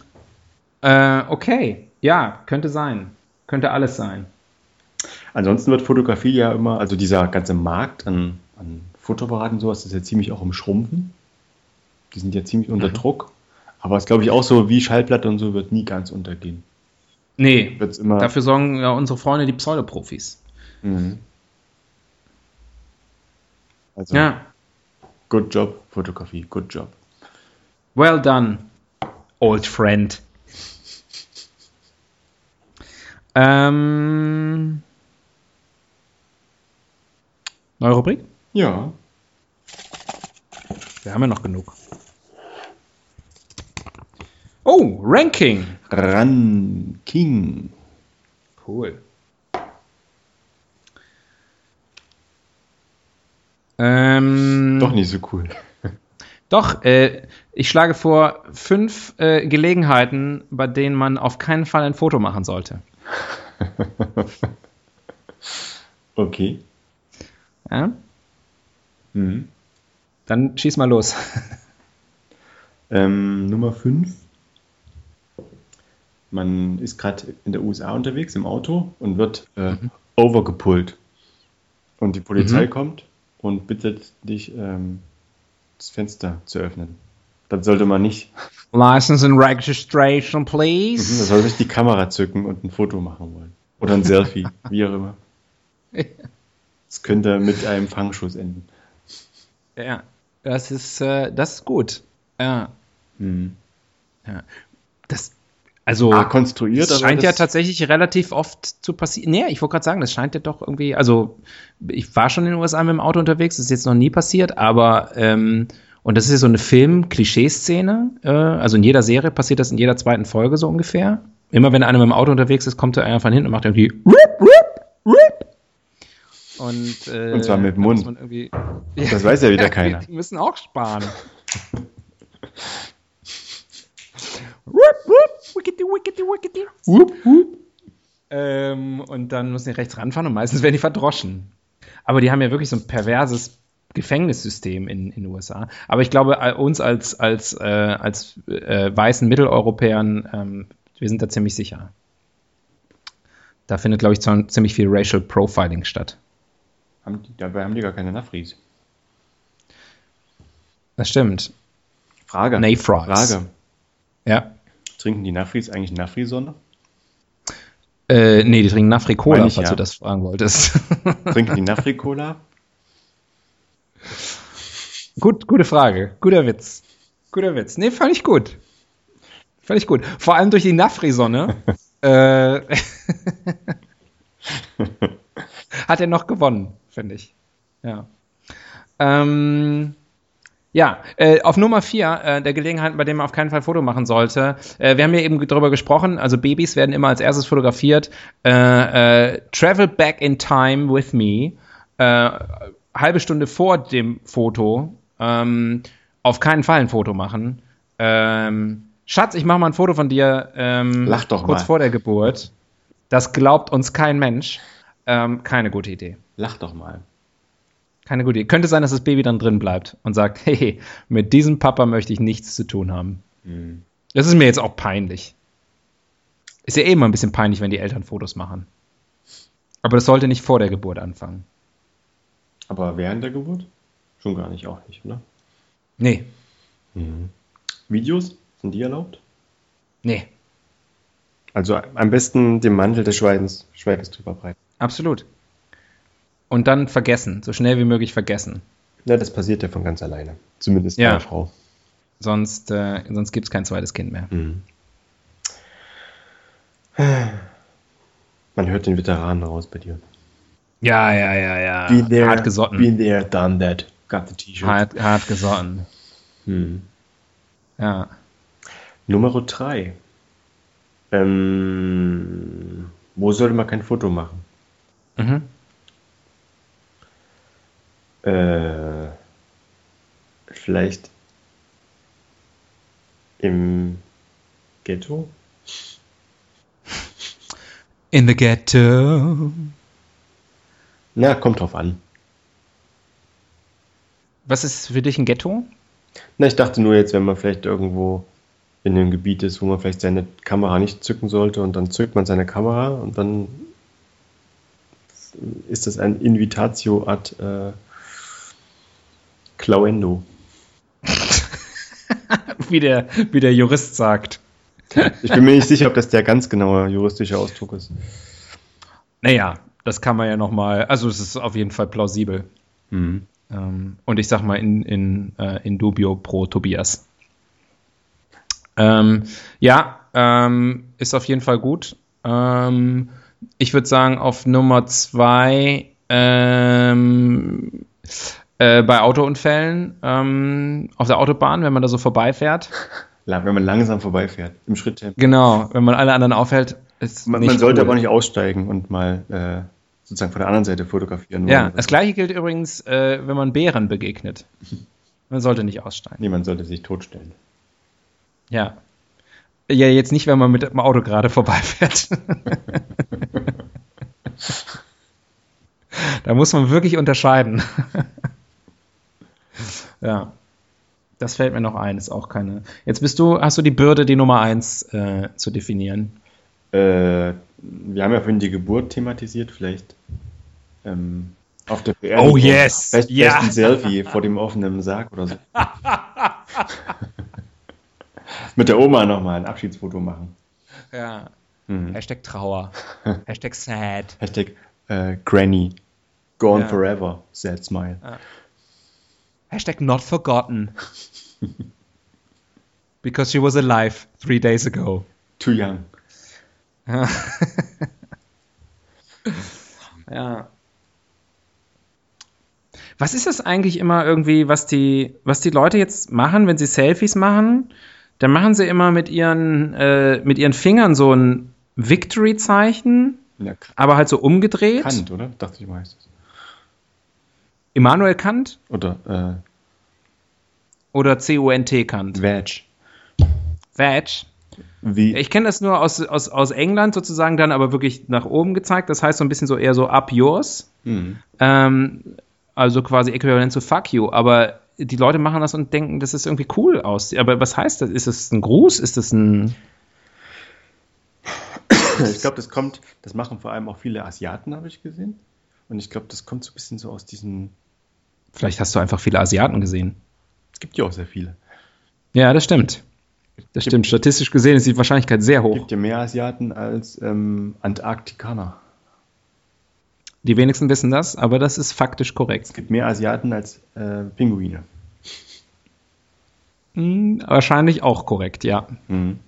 äh, okay, ja, könnte sein. Könnte alles sein. Ansonsten wird Fotografie ja immer, also dieser ganze Markt an, an Fotoapparaten und sowas, ist ja ziemlich auch im Schrumpfen. Die sind ja ziemlich unter Druck. Aber es glaube ich auch so, wie Schallplatte und so wird nie ganz untergehen. Nee, Wird's immer. dafür sorgen ja unsere Freunde, die Pseudoprofis. Mhm. Also, Ja, good job, Fotografie, good job. well done, old friend. Ähm, neue Rubrik? Ja. Wir haben ja noch genug. Oh, Ranking. Ranking. Cool. Ähm, Doch nicht so cool. Doch, äh, ich schlage vor fünf äh, Gelegenheiten, bei denen man auf keinen Fall ein Foto machen sollte. Okay. Ja? Mhm. Dann schieß mal los. Ähm, Nummer 5. Man ist gerade in der USA unterwegs im Auto und wird äh, overgepullt. Und die Polizei Mhm. kommt und bittet dich, ähm, das Fenster zu öffnen. Dann sollte man nicht, License and Registration, Mhm, please. man sollte nicht die Kamera zücken und ein Foto machen wollen. Oder ein Selfie, wie auch immer. Es könnte mit einem Fangschuss enden. Ja, das ist, äh, das ist gut. Ja, Mhm. das, also. Ah, konstruiert, Das aber scheint ja tatsächlich relativ oft zu passieren. Nee, ich wollte gerade sagen, das scheint ja doch irgendwie, also ich war schon in den USA mit dem Auto unterwegs, das ist jetzt noch nie passiert, aber ähm, und das ist ja so eine Film-Klischee-Szene, äh, also in jeder Serie passiert das in jeder zweiten Folge so ungefähr. Immer wenn einer mit dem Auto unterwegs ist, kommt da einer von hinten und macht irgendwie Rip, Rip, Rip. Und, äh, Und zwar mit Mund. Das weiß ja wieder keiner. Die müssen auch sparen. Ähm, und dann müssen die rechts ranfahren und meistens werden die verdroschen. Aber die haben ja wirklich so ein perverses Gefängnissystem in in den USA. Aber ich glaube, äh, uns als, als, äh, als äh, weißen Mitteleuropäern, ähm, wir sind da ziemlich sicher. Da findet, glaube ich, ziemlich viel Racial Profiling statt. Haben die, dabei haben die gar keine Nafris. Das stimmt. Frage. Nay frogs. Frage. Ja. Trinken die Nafris eigentlich Nafri-Sonne? Äh, nee, die trinken Nafri-Cola, falls ja. du das fragen wolltest. Trinken die Nafri-Cola? Gut, gute Frage. Guter Witz. Guter Witz. Nee, fand ich gut. Fand ich gut. Vor allem durch die Nafri-Sonne. äh, hat er noch gewonnen, finde ich. Ja. Ähm, ja, äh, auf Nummer vier äh, der Gelegenheiten, bei denen man auf keinen Fall Foto machen sollte. Äh, wir haben ja eben darüber gesprochen, also Babys werden immer als erstes fotografiert. Äh, äh, travel back in time with me. Äh, halbe Stunde vor dem Foto. Ähm, auf keinen Fall ein Foto machen. Ähm, Schatz, ich mache mal ein Foto von dir. Ähm, Lach doch kurz mal. vor der Geburt. Das glaubt uns kein Mensch. Ähm, keine gute Idee. Lach doch mal. Keine gute Idee. Könnte sein, dass das Baby dann drin bleibt und sagt, hey, mit diesem Papa möchte ich nichts zu tun haben. Mhm. Das ist mir jetzt auch peinlich. Ist ja eh immer ein bisschen peinlich, wenn die Eltern Fotos machen. Aber das sollte nicht vor der Geburt anfangen. Aber während der Geburt? Schon gar nicht, auch nicht, oder? Nee. Mhm. Videos? Sind die erlaubt? Nee. Also am besten den Mantel des Schweigens, Schweigens drüber breiten. Absolut und dann vergessen, so schnell wie möglich vergessen. Ja, das passiert ja von ganz alleine. Zumindest ja. bei Frau. Sonst, äh, sonst gibt es kein zweites Kind mehr. Mhm. Man hört den Veteranen raus bei dir. Ja, ja, ja, ja. Been there, hart gesotten. Been there, done that. Got the T-Shirt. Hart, hart gesotten. Hm. Ja. Nummer drei. Ähm, wo sollte man kein Foto machen? Mhm. Äh, vielleicht im Ghetto? In the Ghetto. Na, kommt drauf an. Was ist für dich ein Ghetto? Na, ich dachte nur jetzt, wenn man vielleicht irgendwo in einem Gebiet ist, wo man vielleicht seine Kamera nicht zücken sollte und dann zückt man seine Kamera und dann ist das ein Invitatio ad äh, Clauendo. wie, der, wie der Jurist sagt. Ich bin mir nicht sicher, ob das der ganz genaue juristische Ausdruck ist. Naja, das kann man ja nochmal, also es ist auf jeden Fall plausibel. Mhm. Ähm, und ich sag mal in, in, äh, in dubio pro Tobias. Ähm, ja, ähm, ist auf jeden Fall gut. Ähm, ich würde sagen, auf Nummer zwei ähm, äh, bei Autounfällen ähm, auf der Autobahn, wenn man da so vorbeifährt. Wenn man langsam vorbeifährt, im Schritttempo. Genau, wenn man alle anderen aufhält, ist Man, man sollte cool. aber nicht aussteigen und mal äh, sozusagen von der anderen Seite fotografieren. Ja, das gleiche gilt übrigens, äh, wenn man Bären begegnet. Man sollte nicht aussteigen. Niemand sollte sich totstellen. Ja. Ja, jetzt nicht, wenn man mit dem Auto gerade vorbeifährt. da muss man wirklich unterscheiden. Ja. Das fällt mir noch ein, ist auch keine. Jetzt bist du, hast du die Bürde, die Nummer eins äh, zu definieren? Äh, wir haben ja vorhin die Geburt thematisiert, vielleicht ähm, auf der Beerdigung. Oh yes! Vielleicht, ja. ein Selfie vor dem offenen Sarg oder so. Mit der Oma nochmal ein Abschiedsfoto machen. Ja. Mhm. Hashtag Trauer. Hashtag Sad. Hashtag äh, Granny. Gone ja. forever. Sad smile. Ja. Hashtag not forgotten. Because she was alive three days ago. Too young. ja. Was ist das eigentlich immer irgendwie, was die, was die Leute jetzt machen, wenn sie Selfies machen? Dann machen sie immer mit ihren, äh, mit ihren Fingern so ein Victory-Zeichen, ja, aber halt so umgedreht. Kant, oder? Dachte ich das. Immanuel Kant? Oder, äh, Oder C-U-N-T Kant? Vag. Vag? Wie? Ich kenne das nur aus, aus, aus England sozusagen dann aber wirklich nach oben gezeigt. Das heißt so ein bisschen so eher so up yours. Mhm. Ähm, also quasi äquivalent zu fuck you. Aber die Leute machen das und denken, das ist irgendwie cool aus. Aber was heißt das? Ist das ein Gruß? Ist das ein. Ich glaube, das kommt, das machen vor allem auch viele Asiaten, habe ich gesehen. Und ich glaube, das kommt so ein bisschen so aus diesen Vielleicht hast du einfach viele Asiaten gesehen. Es gibt ja auch sehr viele. Ja, das stimmt. Das stimmt, statistisch gesehen ist die Wahrscheinlichkeit sehr hoch. Es gibt ja mehr Asiaten als ähm, Antarktikaner. Die wenigsten wissen das, aber das ist faktisch korrekt. Es gibt mehr Asiaten als äh, Pinguine. Hm, wahrscheinlich auch korrekt, ja. Mhm.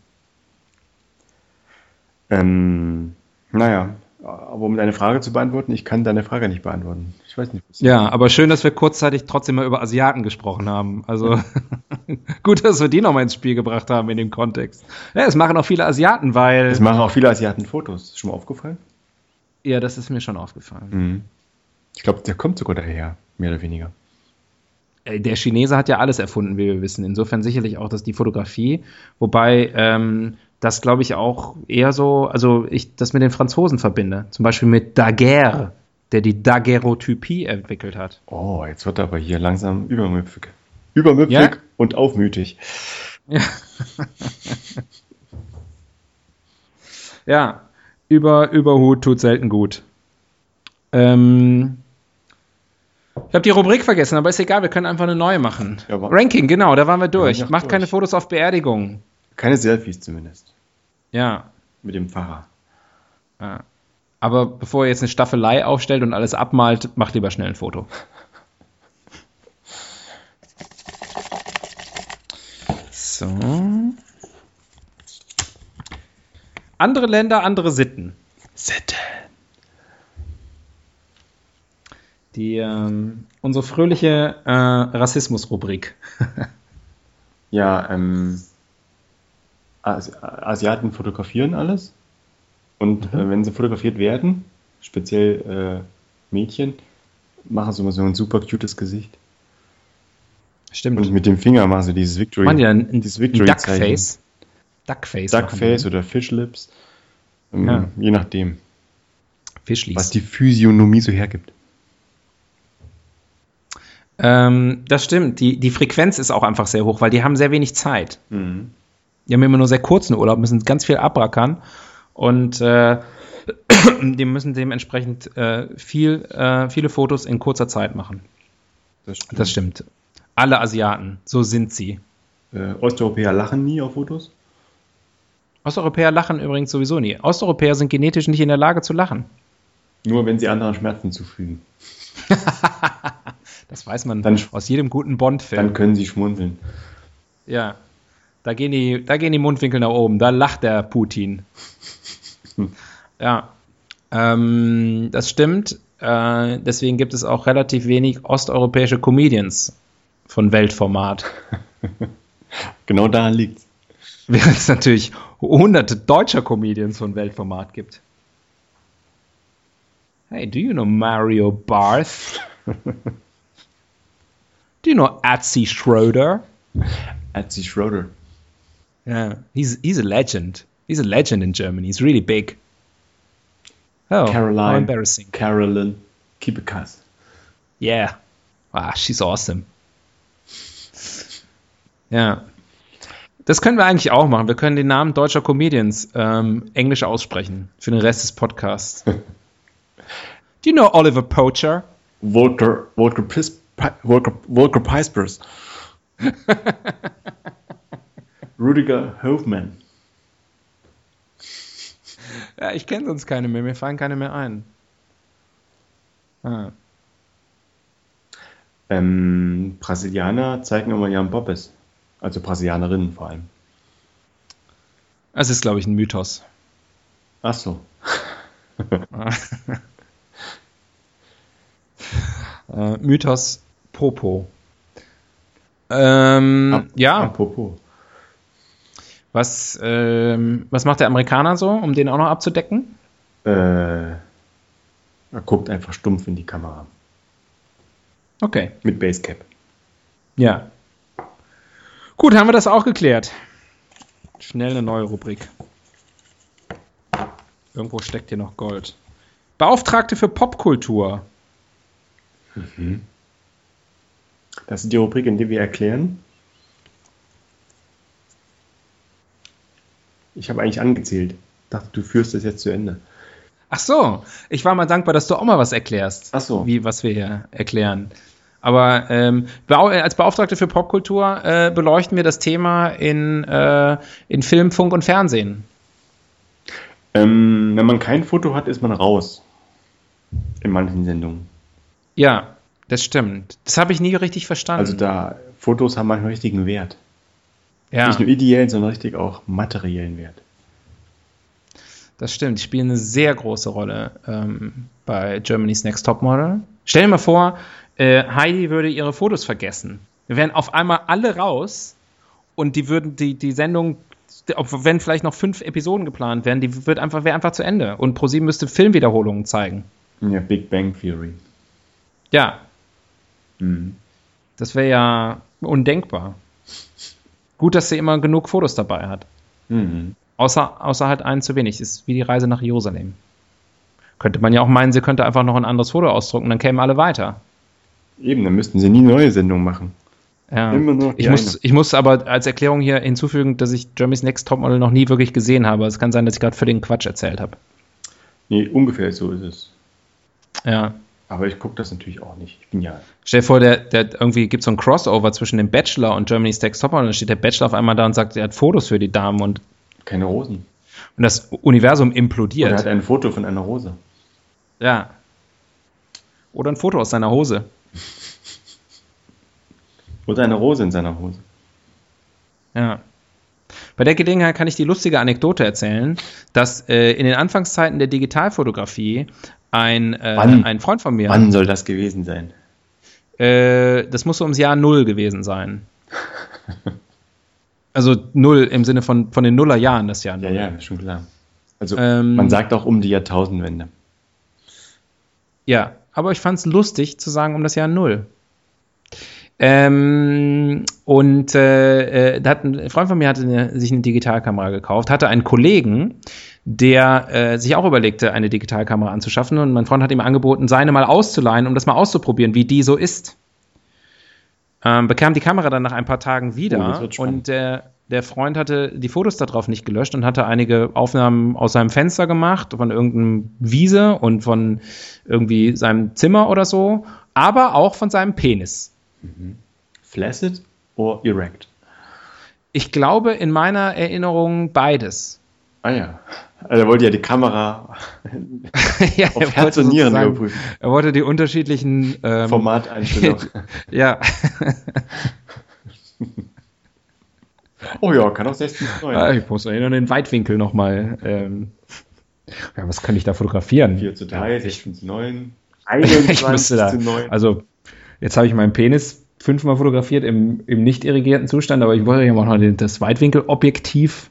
Ähm, naja, aber um deine Frage zu beantworten, ich kann deine Frage nicht beantworten. Ich weiß nicht. Ja, aber schön, dass wir kurzzeitig trotzdem mal über Asiaten gesprochen haben. Also gut, dass wir die nochmal ins Spiel gebracht haben in dem Kontext. Ja, es machen auch viele Asiaten, weil. Es machen auch viele Asiaten Fotos. Ist schon mal aufgefallen? Ja, das ist mir schon aufgefallen. Mhm. Ich glaube, der kommt sogar daher, mehr oder weniger. Äh, der Chinese hat ja alles erfunden, wie wir wissen. Insofern sicherlich auch, dass die Fotografie, wobei ähm, das glaube ich auch eher so, also ich das mit den Franzosen verbinde. Zum Beispiel mit Daguerre, der die Daguerreotypie entwickelt hat. Oh, jetzt wird er aber hier langsam übermüpfig. Übermüpfig ja? und aufmütig. Ja. ja, über Überhut tut selten gut. Ähm, ich habe die Rubrik vergessen, aber ist egal, wir können einfach eine neue machen. Ja, Ranking, genau, da waren wir durch. Macht durch. keine Fotos auf Beerdigungen. Keine Selfies zumindest. Ja. Mit dem Pfarrer. Ja. Aber bevor ihr jetzt eine Staffelei aufstellt und alles abmalt, macht lieber schnell ein Foto. So. Andere Länder, andere Sitten. Sitten. Die, ähm, unsere fröhliche äh, Rassismus-Rubrik. ja, ähm, Asi Asiaten fotografieren alles. Und mhm. äh, wenn sie fotografiert werden, speziell äh, Mädchen, machen sie immer so ein super cutes Gesicht. Stimmt. Und mit dem Finger machen sie dieses Victory. Man ja ein, dieses Victory Duckface. Duckface. Duckface oder Fishlips. Ähm, ja. Je nachdem. Fischlis. Was die Physiognomie so hergibt. Ähm, das stimmt. Die, die Frequenz ist auch einfach sehr hoch, weil die haben sehr wenig Zeit. Mhm. Die haben immer nur sehr kurzen Urlaub, müssen ganz viel abrackern und äh, die müssen dementsprechend äh, viel, äh, viele Fotos in kurzer Zeit machen. Das stimmt. das stimmt. Alle Asiaten, so sind sie. Äh, Osteuropäer lachen nie auf Fotos? Osteuropäer lachen übrigens sowieso nie. Osteuropäer sind genetisch nicht in der Lage zu lachen. Nur wenn sie anderen Schmerzen zufügen. das weiß man dann, aus jedem guten Bond-Film. Dann können sie schmunzeln. Ja. Da gehen, die, da gehen die Mundwinkel nach oben. Da lacht der Putin. Ja. Ähm, das stimmt. Äh, deswegen gibt es auch relativ wenig osteuropäische Comedians von Weltformat. genau daran liegt Während es natürlich hunderte deutscher Comedians von Weltformat gibt. Hey, do you know Mario Barth? do you know Atzi Schroeder? Atzi Schroeder. Yeah, he's he's a legend. He's a legend in Germany. He's really big. Oh, Caroline. How embarrassing. Carolyn Kibekas. Yeah. Ah, she's awesome. Ja. Das können wir eigentlich auch machen. Wir können den Namen deutscher Comedians ähm, englisch aussprechen für den Rest des Podcasts. Do you know Oliver Poacher? Volker, Volker, Pis, Volker, Volker Pispers. Rudiger Hofmann. Ja, ich kenne sonst keine mehr. Mir fallen keine mehr ein. Ah. Ähm, Brasilianer zeigen immer Jan Bobbes. Also Brasilianerinnen vor allem. Das ist, glaube ich, ein Mythos. Ach so. äh, Mythos Popo. Ähm, Ap ja. Apropos. Was, ähm, was macht der Amerikaner so, um den auch noch abzudecken? Äh, er guckt einfach stumpf in die Kamera. Okay. Mit Basecap. Ja. Gut, haben wir das auch geklärt. Schnell eine neue Rubrik. Irgendwo steckt hier noch Gold. Beauftragte für Popkultur. Mhm. Das ist die Rubrik, in der wir erklären, Ich habe eigentlich angezählt. Ich dachte, du führst das jetzt zu Ende. Ach so, ich war mal dankbar, dass du auch mal was erklärst. Ach so. Wie, was wir hier erklären. Aber ähm, als Beauftragte für Popkultur äh, beleuchten wir das Thema in, äh, in Film, Funk und Fernsehen. Ähm, wenn man kein Foto hat, ist man raus. In manchen Sendungen. Ja, das stimmt. Das habe ich nie richtig verstanden. Also da, Fotos haben manchmal richtigen Wert. Ja. Nicht nur ideellen, sondern richtig auch materiellen Wert. Das stimmt. Die spielen eine sehr große Rolle ähm, bei Germany's Next Top Model. Stell dir mal vor, äh, Heidi würde ihre Fotos vergessen. Wir wären auf einmal alle raus und die würden die, die Sendung, wenn vielleicht noch fünf Episoden geplant wären, die wird einfach, wäre einfach zu Ende. Und ProSieben müsste Filmwiederholungen zeigen. Ja, Big Bang Theory. Ja. Mhm. Das wäre ja undenkbar. Gut, dass sie immer genug Fotos dabei hat. Mhm. Außer, außer halt einen zu wenig. Das ist wie die Reise nach Jerusalem. Könnte man ja auch meinen, sie könnte einfach noch ein anderes Foto ausdrucken, dann kämen alle weiter. Eben, dann müssten sie nie neue Sendungen machen. Ja. ich, muss, ich muss aber als Erklärung hier hinzufügen, dass ich Jeremy's Next Topmodel noch nie wirklich gesehen habe. Es kann sein, dass ich gerade völligen Quatsch erzählt habe. Nee, ungefähr so ist es. Ja. Aber ich gucke das natürlich auch nicht. Ich bin ja. Stell dir vor, der, der irgendwie gibt so ein Crossover zwischen dem Bachelor und Germany's Next Topmodel. Und dann steht der Bachelor auf einmal da und sagt, er hat Fotos für die Damen und. Keine Rosen. Und das Universum implodiert. Und er hat ein Foto von einer Rose. Ja. Oder ein Foto aus seiner Hose. Oder eine Rose in seiner Hose. Ja. Bei der Gelegenheit kann ich die lustige Anekdote erzählen, dass äh, in den Anfangszeiten der Digitalfotografie ein, äh, ein Freund von mir. Wann soll das gewesen sein? Äh, das muss so ums Jahr Null gewesen sein. also Null im Sinne von, von den Nullerjahren das Jahr Null. Ja, ja, schon klar. Also ähm, man sagt auch um die Jahrtausendwende. Ja, aber ich fand es lustig zu sagen um das Jahr Null. Ähm, und äh, äh, da hat ein Freund von mir hatte eine, sich eine Digitalkamera gekauft, hatte einen Kollegen, der äh, sich auch überlegte, eine Digitalkamera anzuschaffen. Und mein Freund hat ihm angeboten, seine mal auszuleihen, um das mal auszuprobieren, wie die so ist. Ähm, bekam die Kamera dann nach ein paar Tagen wieder oh, und der, der Freund hatte die Fotos darauf nicht gelöscht und hatte einige Aufnahmen aus seinem Fenster gemacht, von irgendeinem Wiese und von irgendwie seinem Zimmer oder so, aber auch von seinem Penis. Mhm. Flaccid oder erect? Ich glaube in meiner Erinnerung beides. Ah ja. Also er wollte ja die Kamera ja, auf Herz und Nieren überprüfen. Er wollte die unterschiedlichen ähm, Formateinstellungen. ja. oh ja, kann auch 16 9. Ah, ich muss erinnern, den Weitwinkel nochmal. Ähm, ja, was kann ich da fotografieren? 4 zu 3, 16 zu 9. 21 da, zu 9. Also Jetzt habe ich meinen Penis fünfmal fotografiert im, im nicht irrigierten Zustand, aber ich wollte ja auch noch das Weitwinkelobjektiv.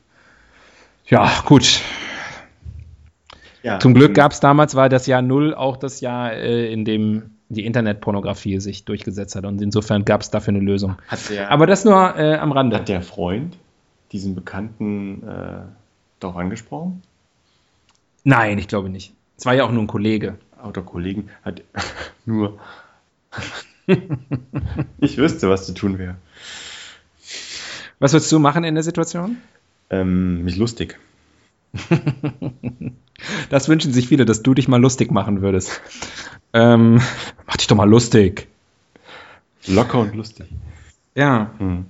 Ja, gut. Ja, Zum Glück gab es damals, war das Jahr Null auch das Jahr, äh, in dem die Internetpornografie sich durchgesetzt hat. Und insofern gab es dafür eine Lösung. Der, aber das nur äh, am Rande. Hat der Freund diesen Bekannten äh, darauf angesprochen? Nein, ich glaube nicht. Es war ja auch nur ein Kollege. Oder Kollegen hat nur ich wüsste, was zu tun wäre. Was würdest du machen in der Situation? Ähm, mich lustig. das wünschen sich viele, dass du dich mal lustig machen würdest. Ähm, mach dich doch mal lustig. Locker und lustig. Ja. Hm.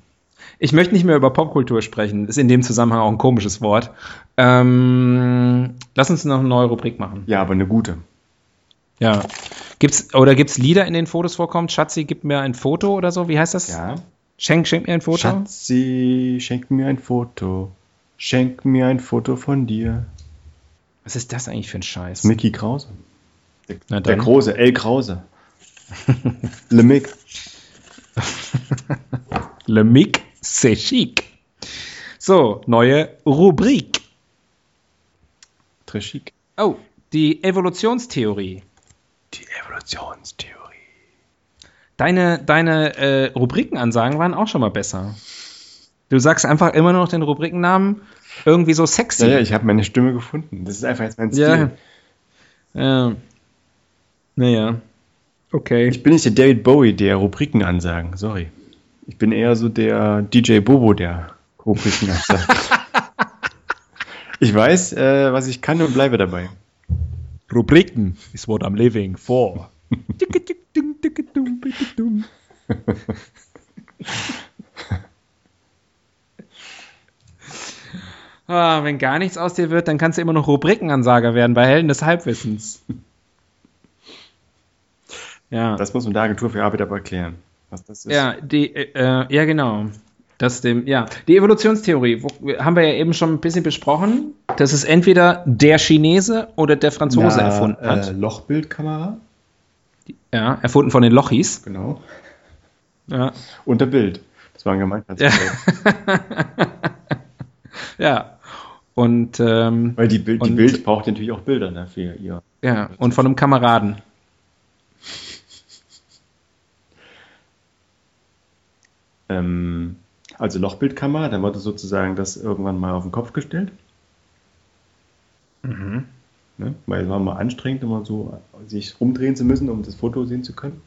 Ich möchte nicht mehr über Popkultur sprechen. Ist in dem Zusammenhang auch ein komisches Wort. Ähm, lass uns noch eine neue Rubrik machen. Ja, aber eine gute. Ja. Gibt's, oder gibt es Lieder, in denen Fotos vorkommen? Schatzi, gib mir ein Foto oder so? Wie heißt das? Ja. Schenk, schenk mir ein Foto. Schatzi, schenk mir ein Foto. Schenk mir ein Foto von dir. Was ist das eigentlich für ein Scheiß? Mickey Krause. Der, der Große, El Krause. Le Mick. Le Mick, c'est chic. So, neue Rubrik. Très chic. Oh, die Evolutionstheorie. Die Evolutionstheorie. Deine, deine äh, Rubrikenansagen waren auch schon mal besser. Du sagst einfach immer noch den Rubrikennamen irgendwie so sexy. Ja, ja ich habe meine Stimme gefunden. Das ist einfach jetzt mein Stil. Ja. ja. Naja. Okay. Ich bin nicht der David Bowie der Rubrikenansagen, sorry. Ich bin eher so der DJ Bobo der Rubrikenansagen. ich weiß, äh, was ich kann und bleibe dabei. Rubriken is what I'm living for. ah, wenn gar nichts aus dir wird, dann kannst du immer noch Rubrikenansager werden bei Helden des Halbwissens. Ja. Das muss man der Agentur für Arbeit aber erklären, was das ist. Ja, die, äh, ja genau. Das dem, ja. Die Evolutionstheorie wo, haben wir ja eben schon ein bisschen besprochen, dass es entweder der Chinese oder der Franzose Na, erfunden hat. Äh, Lochbildkamera. Ja, erfunden von den Lochis. Genau. Ja. Und der Bild. Das war ein Gemeinschaftsprojekt. Ja. ja. Und, ähm, Weil die, Bild, und, die Bild braucht natürlich auch Bilder ne, für ihr. Ja, und von einem Kameraden. Ähm, also Lochbildkamera, dann wurde sozusagen das irgendwann mal auf den Kopf gestellt. Mhm. Ne? Weil es war mal anstrengend, immer so sich rumdrehen zu müssen, um das Foto sehen zu können.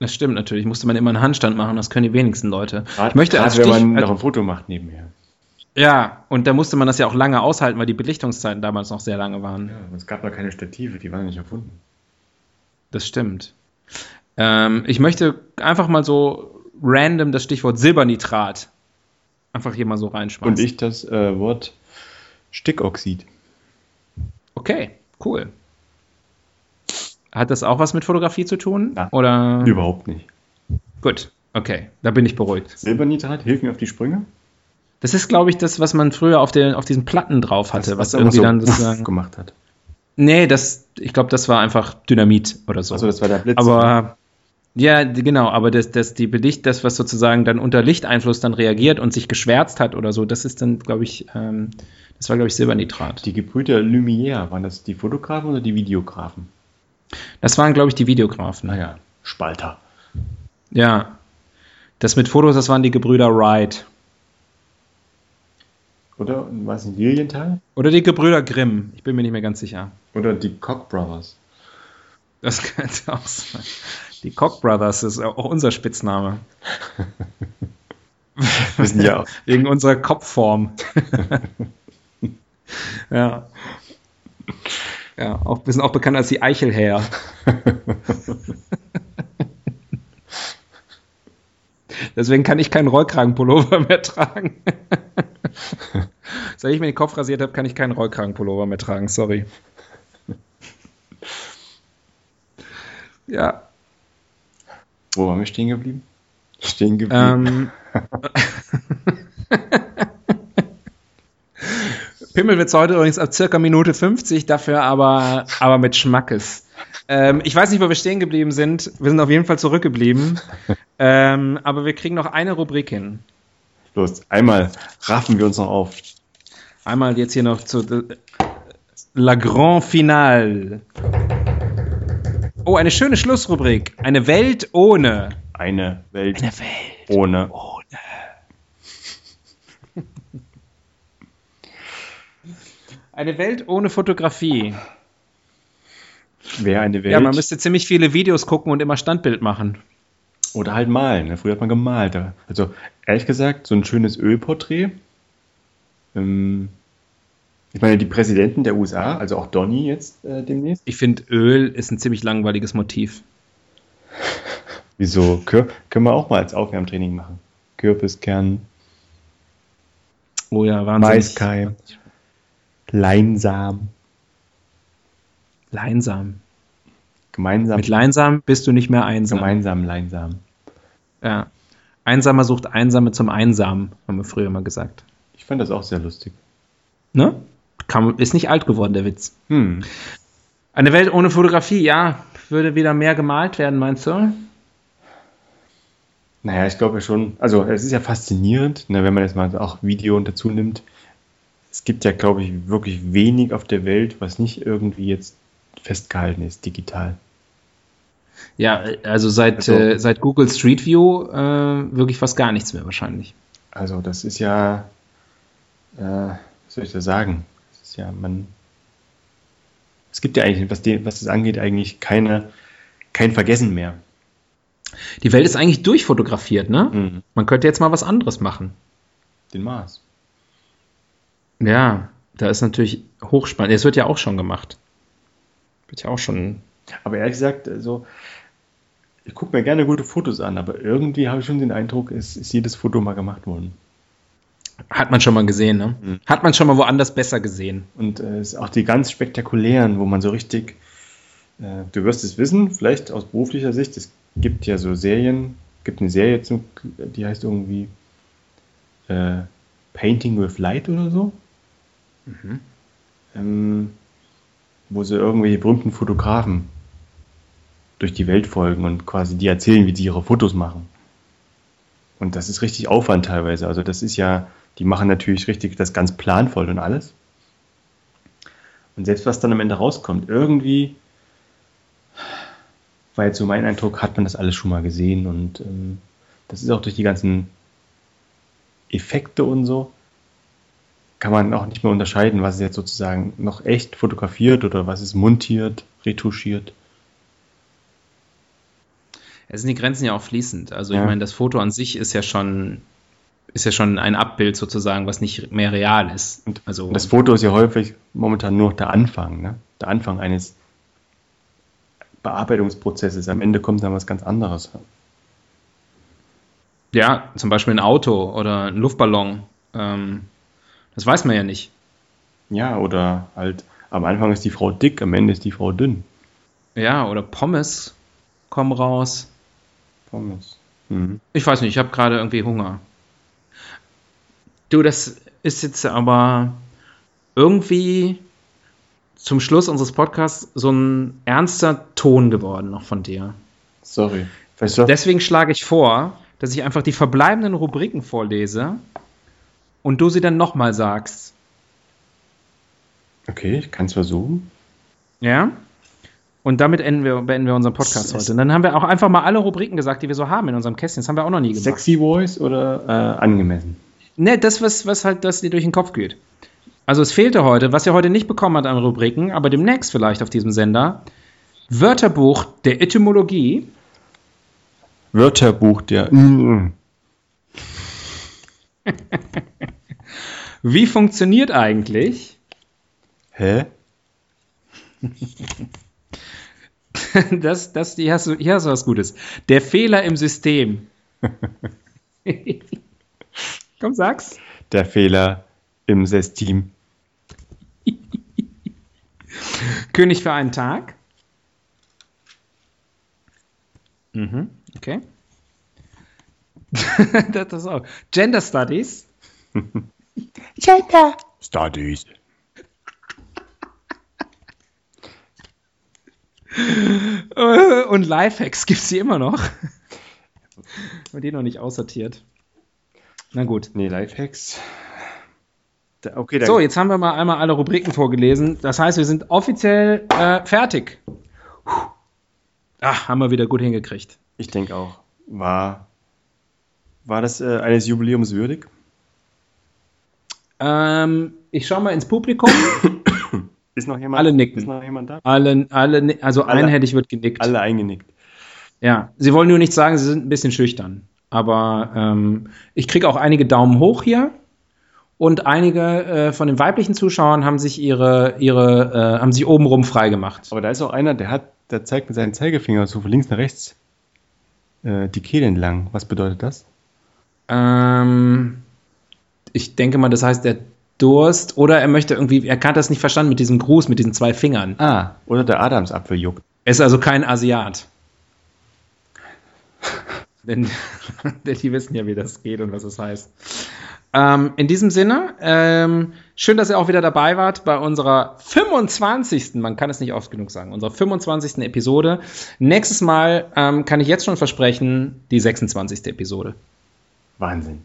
Das stimmt natürlich. Musste man immer einen Handstand machen, das können die wenigsten Leute. Grad, ich möchte als wenn man noch ein Foto macht nebenher. Ja, und da musste man das ja auch lange aushalten, weil die Belichtungszeiten damals noch sehr lange waren. Ja, es gab noch keine Stative, die waren nicht erfunden. Das stimmt. Ähm, ich möchte einfach mal so random das Stichwort Silbernitrat einfach hier mal so reinschmeißen. Und ich das äh, Wort Stickoxid. Okay, cool. Hat das auch was mit Fotografie zu tun? Ja, oder? Überhaupt nicht. Gut, okay, da bin ich beruhigt. Silbernitrat, hilf mir auf die Sprünge. Das ist, glaube ich, das, was man früher auf, den, auf diesen Platten drauf hatte, das, was, was irgendwie so dann sozusagen gemacht hat. Nee, das, ich glaube, das war einfach Dynamit oder so. Also das war der Blitz. Aber ja, genau, aber das, das, die Belicht, das, was sozusagen dann unter Lichteinfluss dann reagiert und sich geschwärzt hat oder so, das ist dann, glaube ich, ähm, das war, glaube ich, Silbernitrat. Die Gebrüder Lumière, waren das die Fotografen oder die Videografen? Das waren, glaube ich, die Videografen. Naja, Spalter. Ja. Das mit Fotos, das waren die Gebrüder Wright. Oder, weiß nicht, Lilienthal? Oder die Gebrüder Grimm, ich bin mir nicht mehr ganz sicher. Oder die Koch Brothers. Das könnte auch sein. Die Koch Brothers ist auch unser Spitzname. Wir sind ja Wegen unserer Kopfform. ja. Ja, auch, wir sind auch bekannt als die Eichelhäher. Deswegen kann ich keinen Rollkragenpullover mehr tragen. Seit ich mir den Kopf rasiert habe, kann ich keinen Rollkragenpullover mehr tragen, sorry. Ja. Wo waren wir stehen geblieben? Stehen geblieben. Ähm, Pimmelwitz heute übrigens ab circa Minute 50, dafür aber, aber mit Schmackes. Ähm, ich weiß nicht, wo wir stehen geblieben sind. Wir sind auf jeden Fall zurückgeblieben. ähm, aber wir kriegen noch eine Rubrik hin. Los, einmal raffen wir uns noch auf. Einmal jetzt hier noch zu äh, La Grand Finale. Oh, eine schöne Schlussrubrik. Eine Welt ohne. Eine Welt, eine Welt ohne. ohne. Eine Welt ohne Fotografie. Wäre eine Welt. Ja, man müsste ziemlich viele Videos gucken und immer Standbild machen. Oder halt malen. Ne? Früher hat man gemalt. Also ehrlich gesagt, so ein schönes Ölporträt. Ähm, ich meine, die Präsidenten der USA, also auch Donny jetzt äh, demnächst. Ich finde, Öl ist ein ziemlich langweiliges Motiv. Wieso? Kür können wir auch mal als Aufwärmtraining machen. Kürbiskern. Oh ja, Wahnsinn. Maiskeim. Leinsam. Leinsam. Gemeinsam. Mit Leinsam bist du nicht mehr einsam. Gemeinsam Leinsam. Ja. Einsamer sucht Einsame zum Einsamen, haben wir früher mal gesagt. Ich fand das auch sehr lustig. Ne? Kam, ist nicht alt geworden, der Witz. Hm. Eine Welt ohne Fotografie, ja, würde wieder mehr gemalt werden, meinst du? Naja, ich glaube schon. Also, es ist ja faszinierend, ne, wenn man jetzt mal auch Video dazu nimmt. Es gibt ja, glaube ich, wirklich wenig auf der Welt, was nicht irgendwie jetzt festgehalten ist, digital. Ja, also seit, also, äh, seit Google Street View äh, wirklich fast gar nichts mehr wahrscheinlich. Also, das ist ja, äh, was soll ich da sagen? Ist ja, man. Es gibt ja eigentlich, was, die, was das angeht, eigentlich keine, kein Vergessen mehr. Die Welt ist eigentlich durchfotografiert, ne? Mhm. Man könnte jetzt mal was anderes machen. Den Mars. Ja, da ist natürlich hochspannend. Es wird ja auch schon gemacht. Wird ja auch schon. Aber ehrlich gesagt, so, ich gucke mir gerne gute Fotos an, aber irgendwie habe ich schon den Eindruck, es ist jedes Foto mal gemacht worden. Hat man schon mal gesehen, ne? Mhm. Hat man schon mal woanders besser gesehen. Und äh, auch die ganz spektakulären, wo man so richtig, äh, du wirst es wissen, vielleicht aus beruflicher Sicht, es gibt ja so Serien, gibt eine Serie, zum, die heißt irgendwie äh, Painting with Light oder so. Mhm. Ähm, wo sie irgendwelche berühmten Fotografen durch die Welt folgen und quasi die erzählen, wie sie ihre Fotos machen. Und das ist richtig Aufwand teilweise. Also das ist ja, die machen natürlich richtig das ganz planvoll und alles. Und selbst was dann am Ende rauskommt, irgendwie, war jetzt so mein Eindruck, hat man das alles schon mal gesehen und ähm, das ist auch durch die ganzen Effekte und so, kann man auch nicht mehr unterscheiden, was ist jetzt sozusagen noch echt fotografiert oder was ist montiert, retuschiert. Es sind die Grenzen ja auch fließend. Also ja. ich meine, das Foto an sich ist ja schon ist ja schon ein Abbild sozusagen, was nicht mehr real ist. Und also das Foto ist ja häufig momentan nur der Anfang, ne? Der Anfang eines Bearbeitungsprozesses. Am Ende kommt dann was ganz anderes. Ja, zum Beispiel ein Auto oder ein Luftballon. Ähm, das weiß man ja nicht. Ja, oder halt am Anfang ist die Frau dick, am Ende ist die Frau dünn. Ja, oder Pommes kommen raus. Pommes. Mhm. Ich weiß nicht, ich habe gerade irgendwie Hunger. Du, das ist jetzt aber irgendwie zum Schluss unseres Podcasts so ein ernster Ton geworden noch von dir. Sorry. Weißt du? Deswegen schlage ich vor, dass ich einfach die verbleibenden Rubriken vorlese und du sie dann nochmal sagst. Okay, ich kann es versuchen. Ja? Und damit enden wir, beenden wir unseren Podcast heute. Und dann haben wir auch einfach mal alle Rubriken gesagt, die wir so haben in unserem Kästchen. Das haben wir auch noch nie gemacht. Sexy Voice oder äh, angemessen? Ne, das, was, was halt das dir durch den Kopf geht. Also es fehlte heute, was ihr heute nicht bekommen habt an Rubriken, aber demnächst vielleicht auf diesem Sender, Wörterbuch der Etymologie. Wörterbuch der... Wie funktioniert eigentlich? Hä? das, das, hier, hast du, hier hast du was Gutes. Der Fehler im System. Komm, sag's. Der Fehler im System. König für einen Tag. Mhm, okay. das ist auch. Gender Studies. Gender Studies. Und Lifehacks gibt es die immer noch. Haben die noch nicht aussortiert. Na gut. Nee, Lifehacks. Okay, so, jetzt haben wir mal einmal alle Rubriken vorgelesen. Das heißt, wir sind offiziell äh, fertig. Ach, haben wir wieder gut hingekriegt. Ich denke auch. War, war das äh, eines Jubiläums würdig? Ähm, ich schaue mal ins Publikum. Ist noch jemand, alle nicken. Ist noch jemand da? Alle, alle, also alle, einhellig wird genickt. Alle eingenickt. Ja, sie wollen nur nicht sagen, sie sind ein bisschen schüchtern. Aber ähm, ich kriege auch einige Daumen hoch hier. Und einige äh, von den weiblichen Zuschauern haben sich ihre, ihre, äh, haben sich obenrum freigemacht. Aber da ist auch einer, der hat, der zeigt mit seinem Zeigefinger so von links nach rechts äh, die Kehle entlang. Was bedeutet das? Ähm, ich denke mal, das heißt, der Durst oder er möchte irgendwie, er hat das nicht verstanden mit diesem Gruß, mit diesen zwei Fingern. Ah, oder der Adamsapfel juckt. Er ist also kein Asiat. Denn, denn die wissen ja, wie das geht und was es das heißt. Ähm, in diesem Sinne, ähm, schön, dass ihr auch wieder dabei wart bei unserer 25. Man kann es nicht oft genug sagen, unserer 25. Episode. Nächstes Mal ähm, kann ich jetzt schon versprechen, die 26. Episode. Wahnsinn.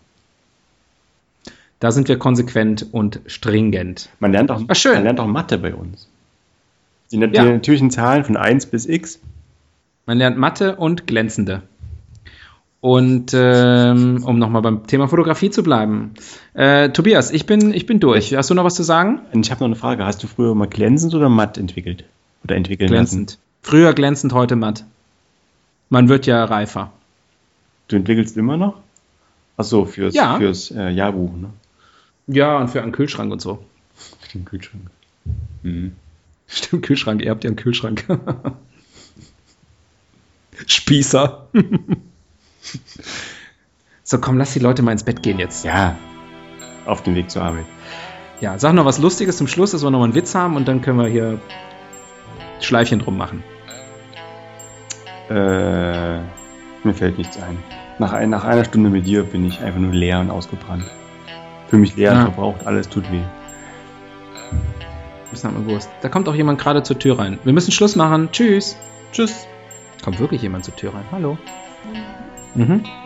Da sind wir konsequent und stringent. Man lernt auch, Ach, schön. Man lernt auch Mathe bei uns. Die, die ja. natürlichen Zahlen von 1 bis x. Man lernt Mathe und glänzende. Und ähm, um nochmal beim Thema Fotografie zu bleiben. Äh, Tobias, ich bin, ich bin durch. Hast du noch was zu sagen? Ich habe noch eine Frage. Hast du früher mal glänzend oder matt entwickelt? Oder entwickeln glänzend. Lassen? Früher glänzend, heute matt. Man wird ja reifer. Du entwickelst immer noch? Achso, fürs, ja. fürs äh, Jahrbuch, ne? Ja, und für einen Kühlschrank und so. Für den Kühlschrank. Mhm. Stimmt, Kühlschrank, ihr habt ja einen Kühlschrank. Spießer. so, komm, lass die Leute mal ins Bett gehen jetzt. Ja, auf dem Weg zur Arbeit. Ja, sag noch was Lustiges zum Schluss, dass wir noch mal einen Witz haben und dann können wir hier Schleifchen drum machen. Äh, mir fällt nichts ein. Nach, ein, nach einer Stunde mit dir bin ich einfach nur leer und ausgebrannt. Für mich leer, ja. verbraucht, alles tut weh. Das hat mir gewusst. Da kommt auch jemand gerade zur Tür rein. Wir müssen Schluss machen. Tschüss. Tschüss. Kommt wirklich jemand zur Tür rein. Hallo. Mhm.